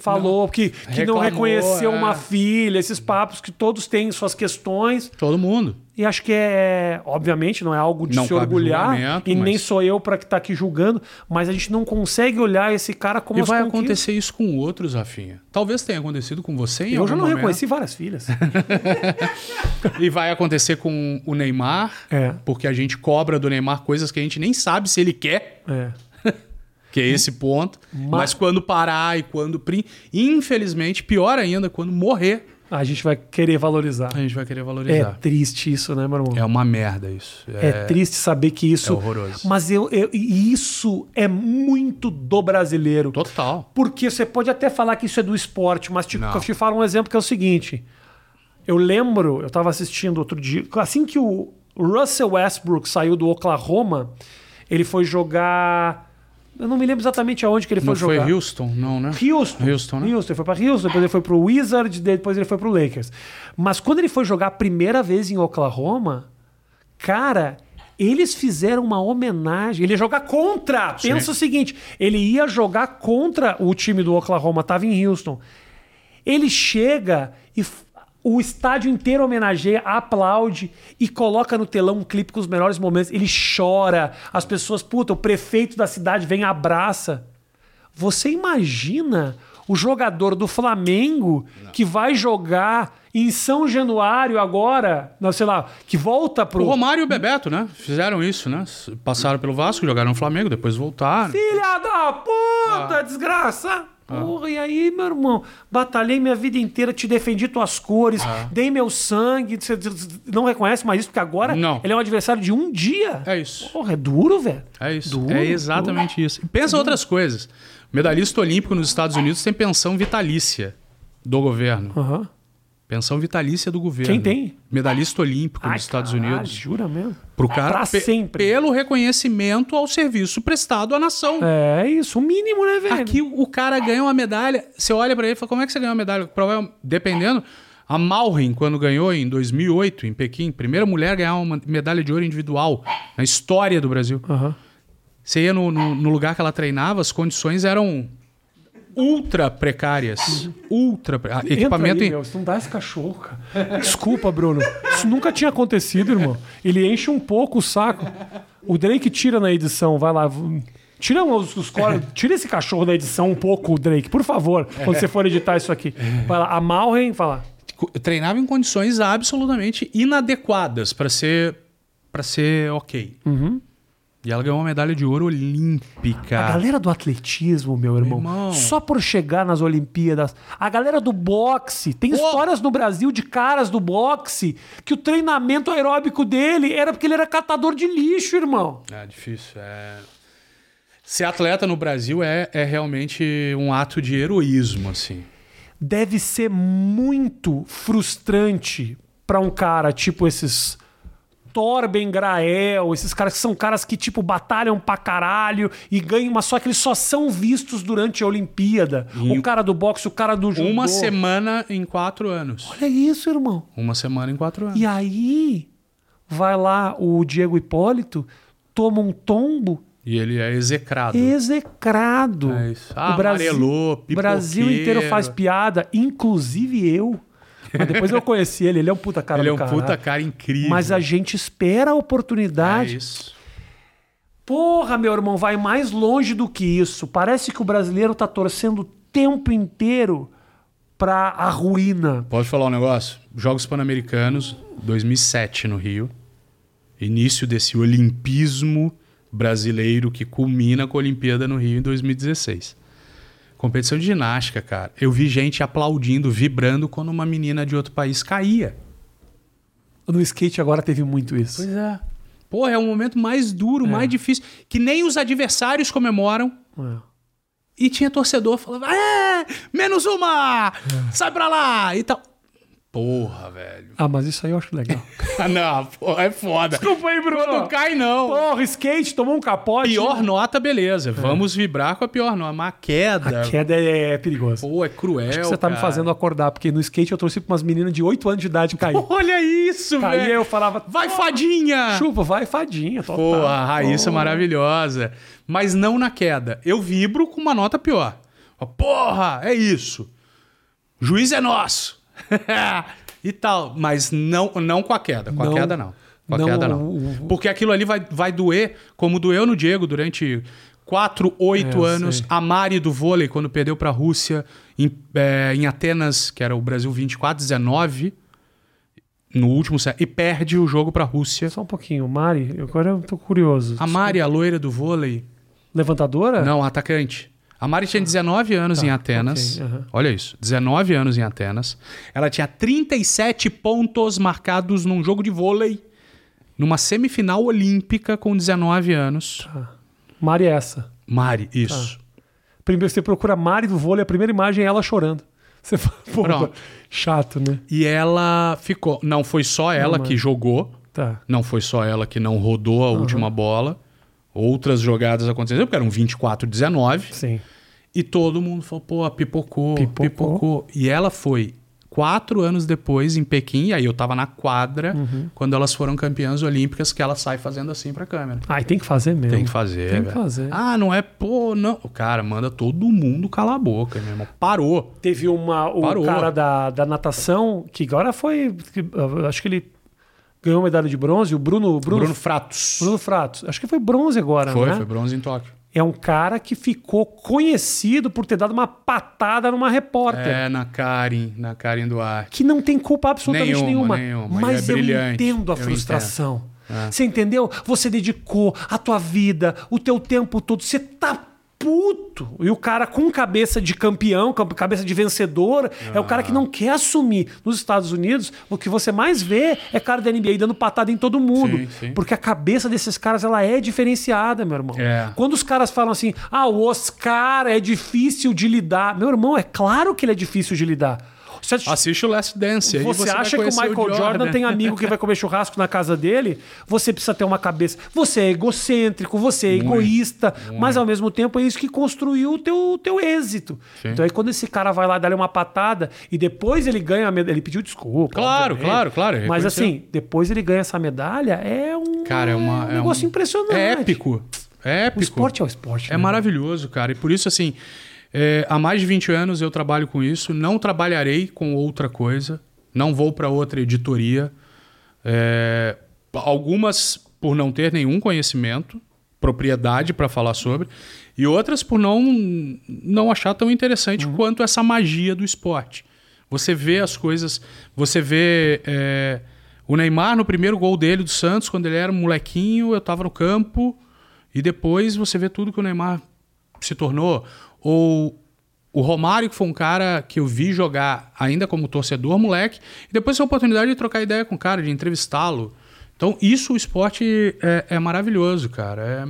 Falou que, que não Reclamou, reconheceu é. uma filha, esses papos que todos têm suas questões. todo mundo. E acho que é, obviamente, não é algo de Não se orgulhar. E nem mas- sou eu pra que tá aqui julgando, mas a gente não consegue olhar esse cara como E vai conquistas. acontecer isso com outros, Rafinha. Talvez tenha acontecido com você em Eu já não momento. reconheci várias filhas. <laughs> E vai acontecer com o Neymar, É. porque a gente cobra do Neymar coisas que a gente nem sabe se ele quer. é. Que é esse ponto. Ma- Mas quando parar e quando. Infelizmente, pior ainda, quando morrer. A gente vai querer valorizar. a gente vai querer É valorizar. triste isso, né, meu irmão? É, uma merda isso. É, triste saber que isso. é horroroso. Mas eu, eu- isso é muito do brasileiro. Total. Porque você pode até falar que isso é do esporte, mas te, Não. eu te falo um exemplo que é o seguinte. Eu lembro, eu tava assistindo outro dia, assim que o Russell Westbrook saiu do Oklahoma, ele foi jogar. Eu não me lembro exatamente aonde que ele Não foi foi jogar. Houston, não, né? Houston. Houston, né? Houston. Ele foi para Houston, depois ele foi pro Wizards, depois ele foi pro Lakers. Mas quando ele foi jogar a primeira vez em Oklahoma, cara, eles fizeram uma homenagem. Ele ia jogar contra. Pensa Sim. o seguinte: ele ia jogar contra o time do Oklahoma, tava em Houston. Ele chega e o estádio inteiro homenageia, aplaude e coloca no telão um clipe com os melhores momentos. Ele chora, as pessoas, puta, o prefeito da cidade vem e abraça. Você imagina o jogador do Flamengo que vai jogar em São Januário agora, não sei lá, que volta pro O Romário e o Bebeto, né? Fizeram isso, né? Passaram pelo Vasco, jogaram no Flamengo, depois voltaram. Filha da puta, Ah. desgraça! Porra, e aí, meu irmão? Batalhei minha vida inteira, te defendi tuas cores, Ah. dei meu sangue. Você não reconhece mais isso, porque agora Não. ele é um adversário de um dia. É isso. Porra, é duro, velho. É isso. Duro, é exatamente isso. E pensa outras coisas. Medalhista olímpico nos Estados Unidos tem pensão vitalícia do governo. Aham. Pensão vitalícia do governo. Quem tem? Medalhista olímpico Ai, nos Estados caralho, Unidos. Jura mesmo? Pro cara Pra pe- sempre. pelo reconhecimento ao serviço prestado à nação. É isso, o mínimo, né, velho? Aqui o cara ganha uma medalha. Você olha pra ele e fala: como é que você ganhou uma medalha? Dependendo. A Malrin, quando ganhou em 2008, em Pequim, primeira mulher a ganhar uma medalha de ouro individual na história do Brasil. Aham. Você ia no, no- no lugar que ela treinava, as condições eram ultra precárias. Ultra. pre- ah, Equipamento aí, em. meu, não dá esse cachorro, cara. <laughs> Desculpa, Bruno. Isso nunca tinha acontecido, irmão. Ele enche um pouco o saco. O Drake tira na edição, vai lá. Tira os, os cor- Tira esse cachorro da edição um pouco, Drake, por favor, quando você for editar isso aqui. Vai lá, a Malren, fala. Treinava em condições absolutamente inadequadas para ser para ser ok. E ela ganhou uma medalha de ouro olímpica. A galera do atletismo, meu irmão, Irmão. só por chegar nas Olimpíadas. A galera do boxe, tem histórias no Brasil de caras do boxe que o treinamento aeróbico dele era porque ele era catador de lixo, irmão. É difícil. É... Ser atleta no Brasil é, é realmente um ato de heroísmo, assim. deve ser muito frustrante pra um cara tipo esses Torben Grael, esses caras que são caras que tipo batalham pra caralho e ganham, mas só que eles só são vistos durante a Olimpíada. O cara do boxe, o cara do judô. Uma semana em quatro anos. Olha isso, irmão. Uma semana em quatro anos. E aí vai lá o Diego Hipólito, toma um tombo E ele é execrado. execrado. É isso. o Ah, Brasil, amarelou, o Brasil inteiro faz piada, inclusive eu. Mas depois eu conheci ele, ele é um puta cara ele é um caralho. puta cara incrível. Mas a gente espera a É oportunidade. isso. Porra, meu irmão, vai mais longe do que isso. Parece que o brasileiro tá torcendo o tempo inteiro pra a ruína. Pode falar um negócio? Jogos Pan-Americanos, 2007 no Rio. Início desse olimpismo brasileiro que culmina com a Olimpíada no Rio em 2016. Competição de ginástica, cara. Eu vi gente aplaudindo, vibrando quando uma menina de outro país caía. No skate agora teve muito isso. Pois é. Pô, é o momento mais duro, mais difícil, que nem os adversários comemoram. É. E tinha torcedor falando: é, menos uma! Sai pra lá! E tal. Porra, velho. Ah, mas isso aí eu acho legal. <laughs> Ah, não, pô, é foda. Desculpa aí, Bruno. Não cai, não. Porra, skate, tomou um capote. Pior nota, beleza. Vamos vibrar com a pior nota. Mas a queda. A queda é, é perigosa. Pô, é cruel. Acho que você tá me fazendo acordar, porque no skate eu torci pra umas meninas de 8 anos de idade cair. <laughs> Olha isso, Caía velho. eu falava, Vai, fadinha! chupa, vai fadinha. Total. Pô, a Raíssa é maravilhosa. Mas não na queda. Eu vibro com uma nota pior. Porra, é isso. Juiz é nosso. <laughs> e tal. Mas não, não com a queda. Com Não. a queda, não. Com a Não, queda, não. Porque aquilo ali vai, vai doer, como doeu no Diego durante 4, 8 É, anos. sei. A Mari do vôlei, quando perdeu pra Rússia em, é, em Atenas, que era o Brasil 24, 19. No último set. E perde o jogo pra Rússia. Só um pouquinho, Mari, agora eu tô curioso. A Mari, a loira do vôlei. Levantadora? Não, a atacante. A Mari tinha 19 anos em Atenas. ok, aham. Olha isso, 19 anos em Atenas. Ela tinha 37 pontos marcados num jogo de vôlei, numa semifinal olímpica com 19 anos. Mari é essa. Mari, isso. Primeiro você procura Mari do vôlei, a primeira imagem é ela chorando. <laughs> Você fala, pô, Pronto. chato, né? E ela ficou. Não foi só ela mas- que jogou, Tá. não foi só ela que não rodou a última bola. Outras jogadas aconteceram, porque eram 24-19. Sim. E todo mundo falou, pô, pipocou, Pipocou. pipocou. E ela foi quatro anos depois em Pequim, aí eu tava na quadra, Uhum. quando elas foram campeãs olímpicas, que ela sai fazendo assim pra câmera. Ah, e tem que fazer mesmo. Tem que fazer. Tem que velho. fazer. Ah, não é, pô, não. O cara manda todo mundo calar a boca, meu irmão. Parou. Teve uma, o Parou. cara da, da natação, que agora foi. acho que ele ganhou medalha de bronze, o Bruno. Bruno, Bruno, Fratos. Bruno Fratos. Acho que foi bronze agora, foi, né? foi bronze em Tóquio. É um cara que ficou conhecido por ter dado uma patada numa repórter. É, na Karen, na Karen Duarte. Que não tem culpa absolutamente Nenhuma, nenhuma. nenhuma. Mas E é eu brilhante. entendo a Eu frustração. É. Você entendeu? Você dedicou a tua vida, o teu tempo todo. Você tá puto. E o cara com cabeça de campeão, cabeça de vencedor, é o cara que não quer assumir. Nos Estados Unidos, o que você mais vê é cara da NBA dando patada em todo mundo. Sim, sim. Porque a cabeça desses caras, ela é diferenciada, meu irmão. É. Quando os caras falam assim, ah, o Oscar é difícil de lidar. Meu irmão, é claro que ele é difícil de lidar. Você Assiste o Last Dance. aí você, vai acha que o Michael Jordan. tem amigo que vai comer churrasco na casa dele? Você precisa ter uma cabeça. Você é egocêntrico, você é egoísta, mas ao mesmo tempo é isso que construiu o teu, teu êxito. Sim. Então aí quando esse cara vai lá dar uma patada e depois ele ganha a medalha, ele pediu desculpa. Claro, claro, claro, Mas assim, depois ele ganha essa medalha, é um, Cara, é uma- um é negócio um- impressionante. É épico. É épico. O esporte é o esporte. É né? maravilhoso, cara. E por isso, assim, é, há mais de 20 anos eu trabalho com isso. Não trabalharei com outra coisa. Não vou para outra editoria. É, algumas por não ter nenhum conhecimento, propriedade para falar sobre, e outras por não, não achar tão interessante quanto essa magia do esporte. Você vê as coisas, você vê é, o Neymar no primeiro gol dele do Santos, quando ele era um molequinho, eu estava no campo, e depois você vê tudo que o Neymar se tornou. Ou o Romário, que foi um cara que eu vi jogar ainda como torcedor, moleque, e depois tive a oportunidade de trocar ideia com o cara, de entrevistá-lo. Então, isso o esporte é, é maravilhoso, cara. É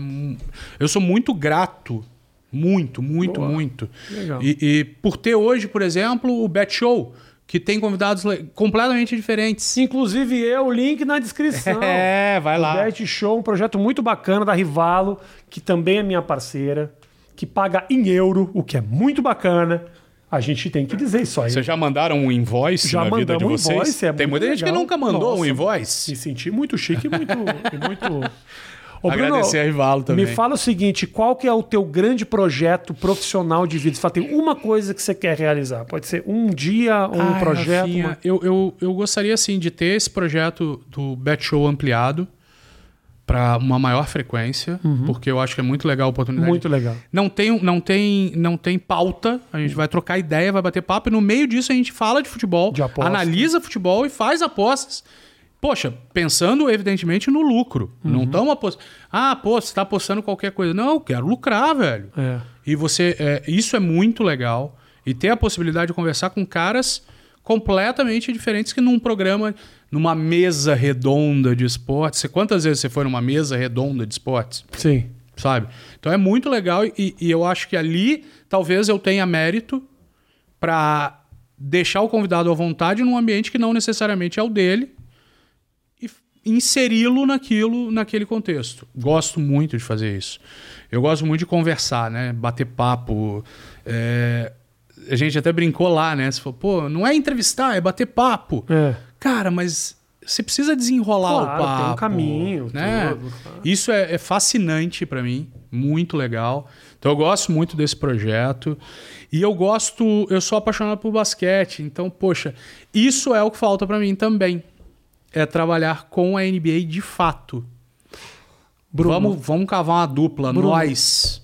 eu sou muito grato. Muito, muito, Boa. muito. Legal. E, e por ter hoje, por exemplo, o Bet Show, que tem convidados le- completamente diferentes. Inclusive eu, link na descrição. <laughs> É, vai lá. O Bet Show, um projeto muito bacana da Rivalo, que também é minha parceira, que paga em euro, o que é muito bacana. A gente tem que dizer isso aí. Vocês já mandaram um invoice Já na vida de um vocês? invoice, é tem muita gente que legal. nunca mandou um Nossa, invoice. Me senti muito chique e muito. e muito... Ô, Agradecer a Rivalo também. Me fala o seguinte: qual que é o teu grande projeto profissional de vida? Você fala, tem uma coisa que você quer realizar. Pode ser um dia, ou um Ai, projeto. Rafinha, uma- eu, eu, eu gostaria, assim, de ter esse projeto do Bet Show ampliado para uma maior frequência, porque eu acho que é muito legal a oportunidade. Uhum. Muito legal. Não tem, não, tem, não tem pauta, a gente vai trocar ideia, vai bater papo, e no meio disso a gente fala de futebol, De aposta. analisa futebol e faz apostas. Poxa, pensando evidentemente no lucro. Uhum. Não estamos apostando. Ah, pô, você está apostando qualquer coisa. Não, eu quero lucrar, velho. É. E você. é, isso é muito legal. E ter a possibilidade de conversar com caras completamente diferentes que num programa, numa mesa redonda de esportes. Você, quantas vezes você foi numa mesa redonda de esportes? Sim. Sabe? Então é muito legal e, e eu acho que ali talvez eu tenha mérito para deixar o convidado à vontade num ambiente que não necessariamente é o dele e inseri-lo naquilo, naquele contexto. Gosto muito de fazer isso. Eu gosto muito de conversar, né? Bater papo. é, A gente até brincou lá, né? Você falou, pô, não é entrevistar, é bater papo. É. Cara, mas você precisa desenrolar Claro, o papo. tem um caminho, né? tudo, claro. Isso é, é fascinante pra mim, muito legal. Então eu gosto muito desse projeto e eu gosto, eu sou apaixonado por basquete. Então, poxa, isso é o que falta pra mim também. É trabalhar com a NBA de fato. Bruno. Vamos, vamos cavar uma dupla, Bruno. nós.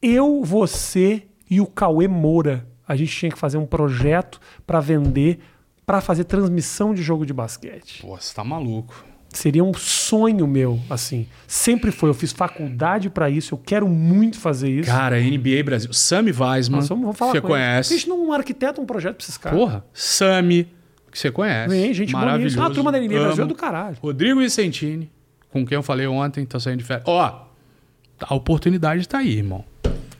Eu, você e o Cauê Moura. A gente tinha que fazer um projeto para vender, para fazer transmissão de jogo de basquete. Pô, você tá maluco. Seria um sonho meu, assim. Sempre foi. Eu fiz faculdade pra isso. Eu quero muito fazer isso. Cara, NBA Brasil. Sami Weisman. Nós vamos, vamos falar Você eles. conhece. A gente não arquiteta um projeto pra esses caras. Porra. Sami, que você conhece. Vem, gente Maravilhoso. nisso. Ah, a turma da NBA Brasil é Amo. do caralho. Rodrigo Vicentini, com quem eu falei ontem, tá saindo de férias. Ó, a oportunidade tá aí, irmão.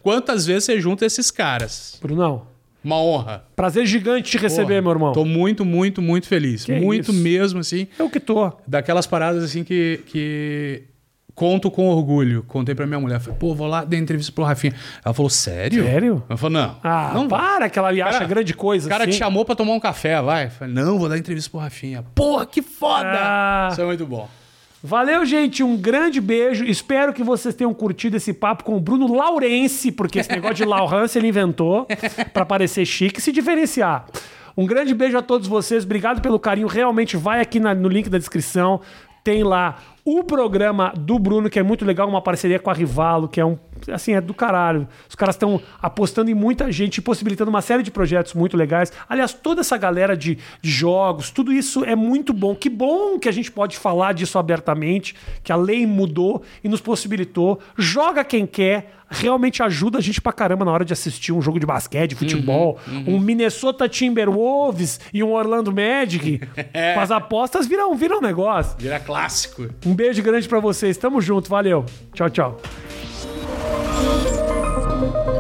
Quantas vezes você junta esses caras? Brunão, Uma honra. prazer gigante te receber, Porra, meu irmão. Tô muito, muito, muito feliz. Que muito isso. mesmo, assim. Eu que tô. Daquelas paradas assim que, que conto com orgulho. Contei pra minha mulher. Falei, pô, vou lá, dei entrevista pro Rafinha. Ela falou, sério? Sério? Eu falei, não. Ah, não para que ela acha Cara, grande coisa O cara assim. te chamou pra tomar um café, vai. Falei, não, vou dar entrevista pro Rafinha. Porra, que foda! Ah. Isso é muito bom. Valeu, gente. Um grande beijo. Espero que vocês tenham curtido esse papo com o Bruno Laurense, porque esse negócio de Laurence ele inventou pra parecer chique e se diferenciar. Um grande beijo a todos vocês. Obrigado pelo carinho. Realmente vai aqui na- no link da descrição. Tem lá o programa do Bruno, que é muito legal, uma parceria com a Rivalo, que é um. Assim, é do caralho. Os caras estão apostando em muita gente, possibilitando uma série de projetos muito legais. Aliás, toda essa galera de, de jogos, tudo isso é muito bom. Que bom que a gente pode falar disso abertamente, que a lei mudou e nos possibilitou. Joga quem quer, realmente ajuda a gente pra caramba na hora de assistir um jogo de basquete, de futebol. Um Minnesota Timberwolves e um Orlando Magic. <laughs> As apostas viram, viram um negócio. Vira clássico. Um beijo grande pra vocês. Tamo junto. Valeu. Tchau, tchau. Thank you.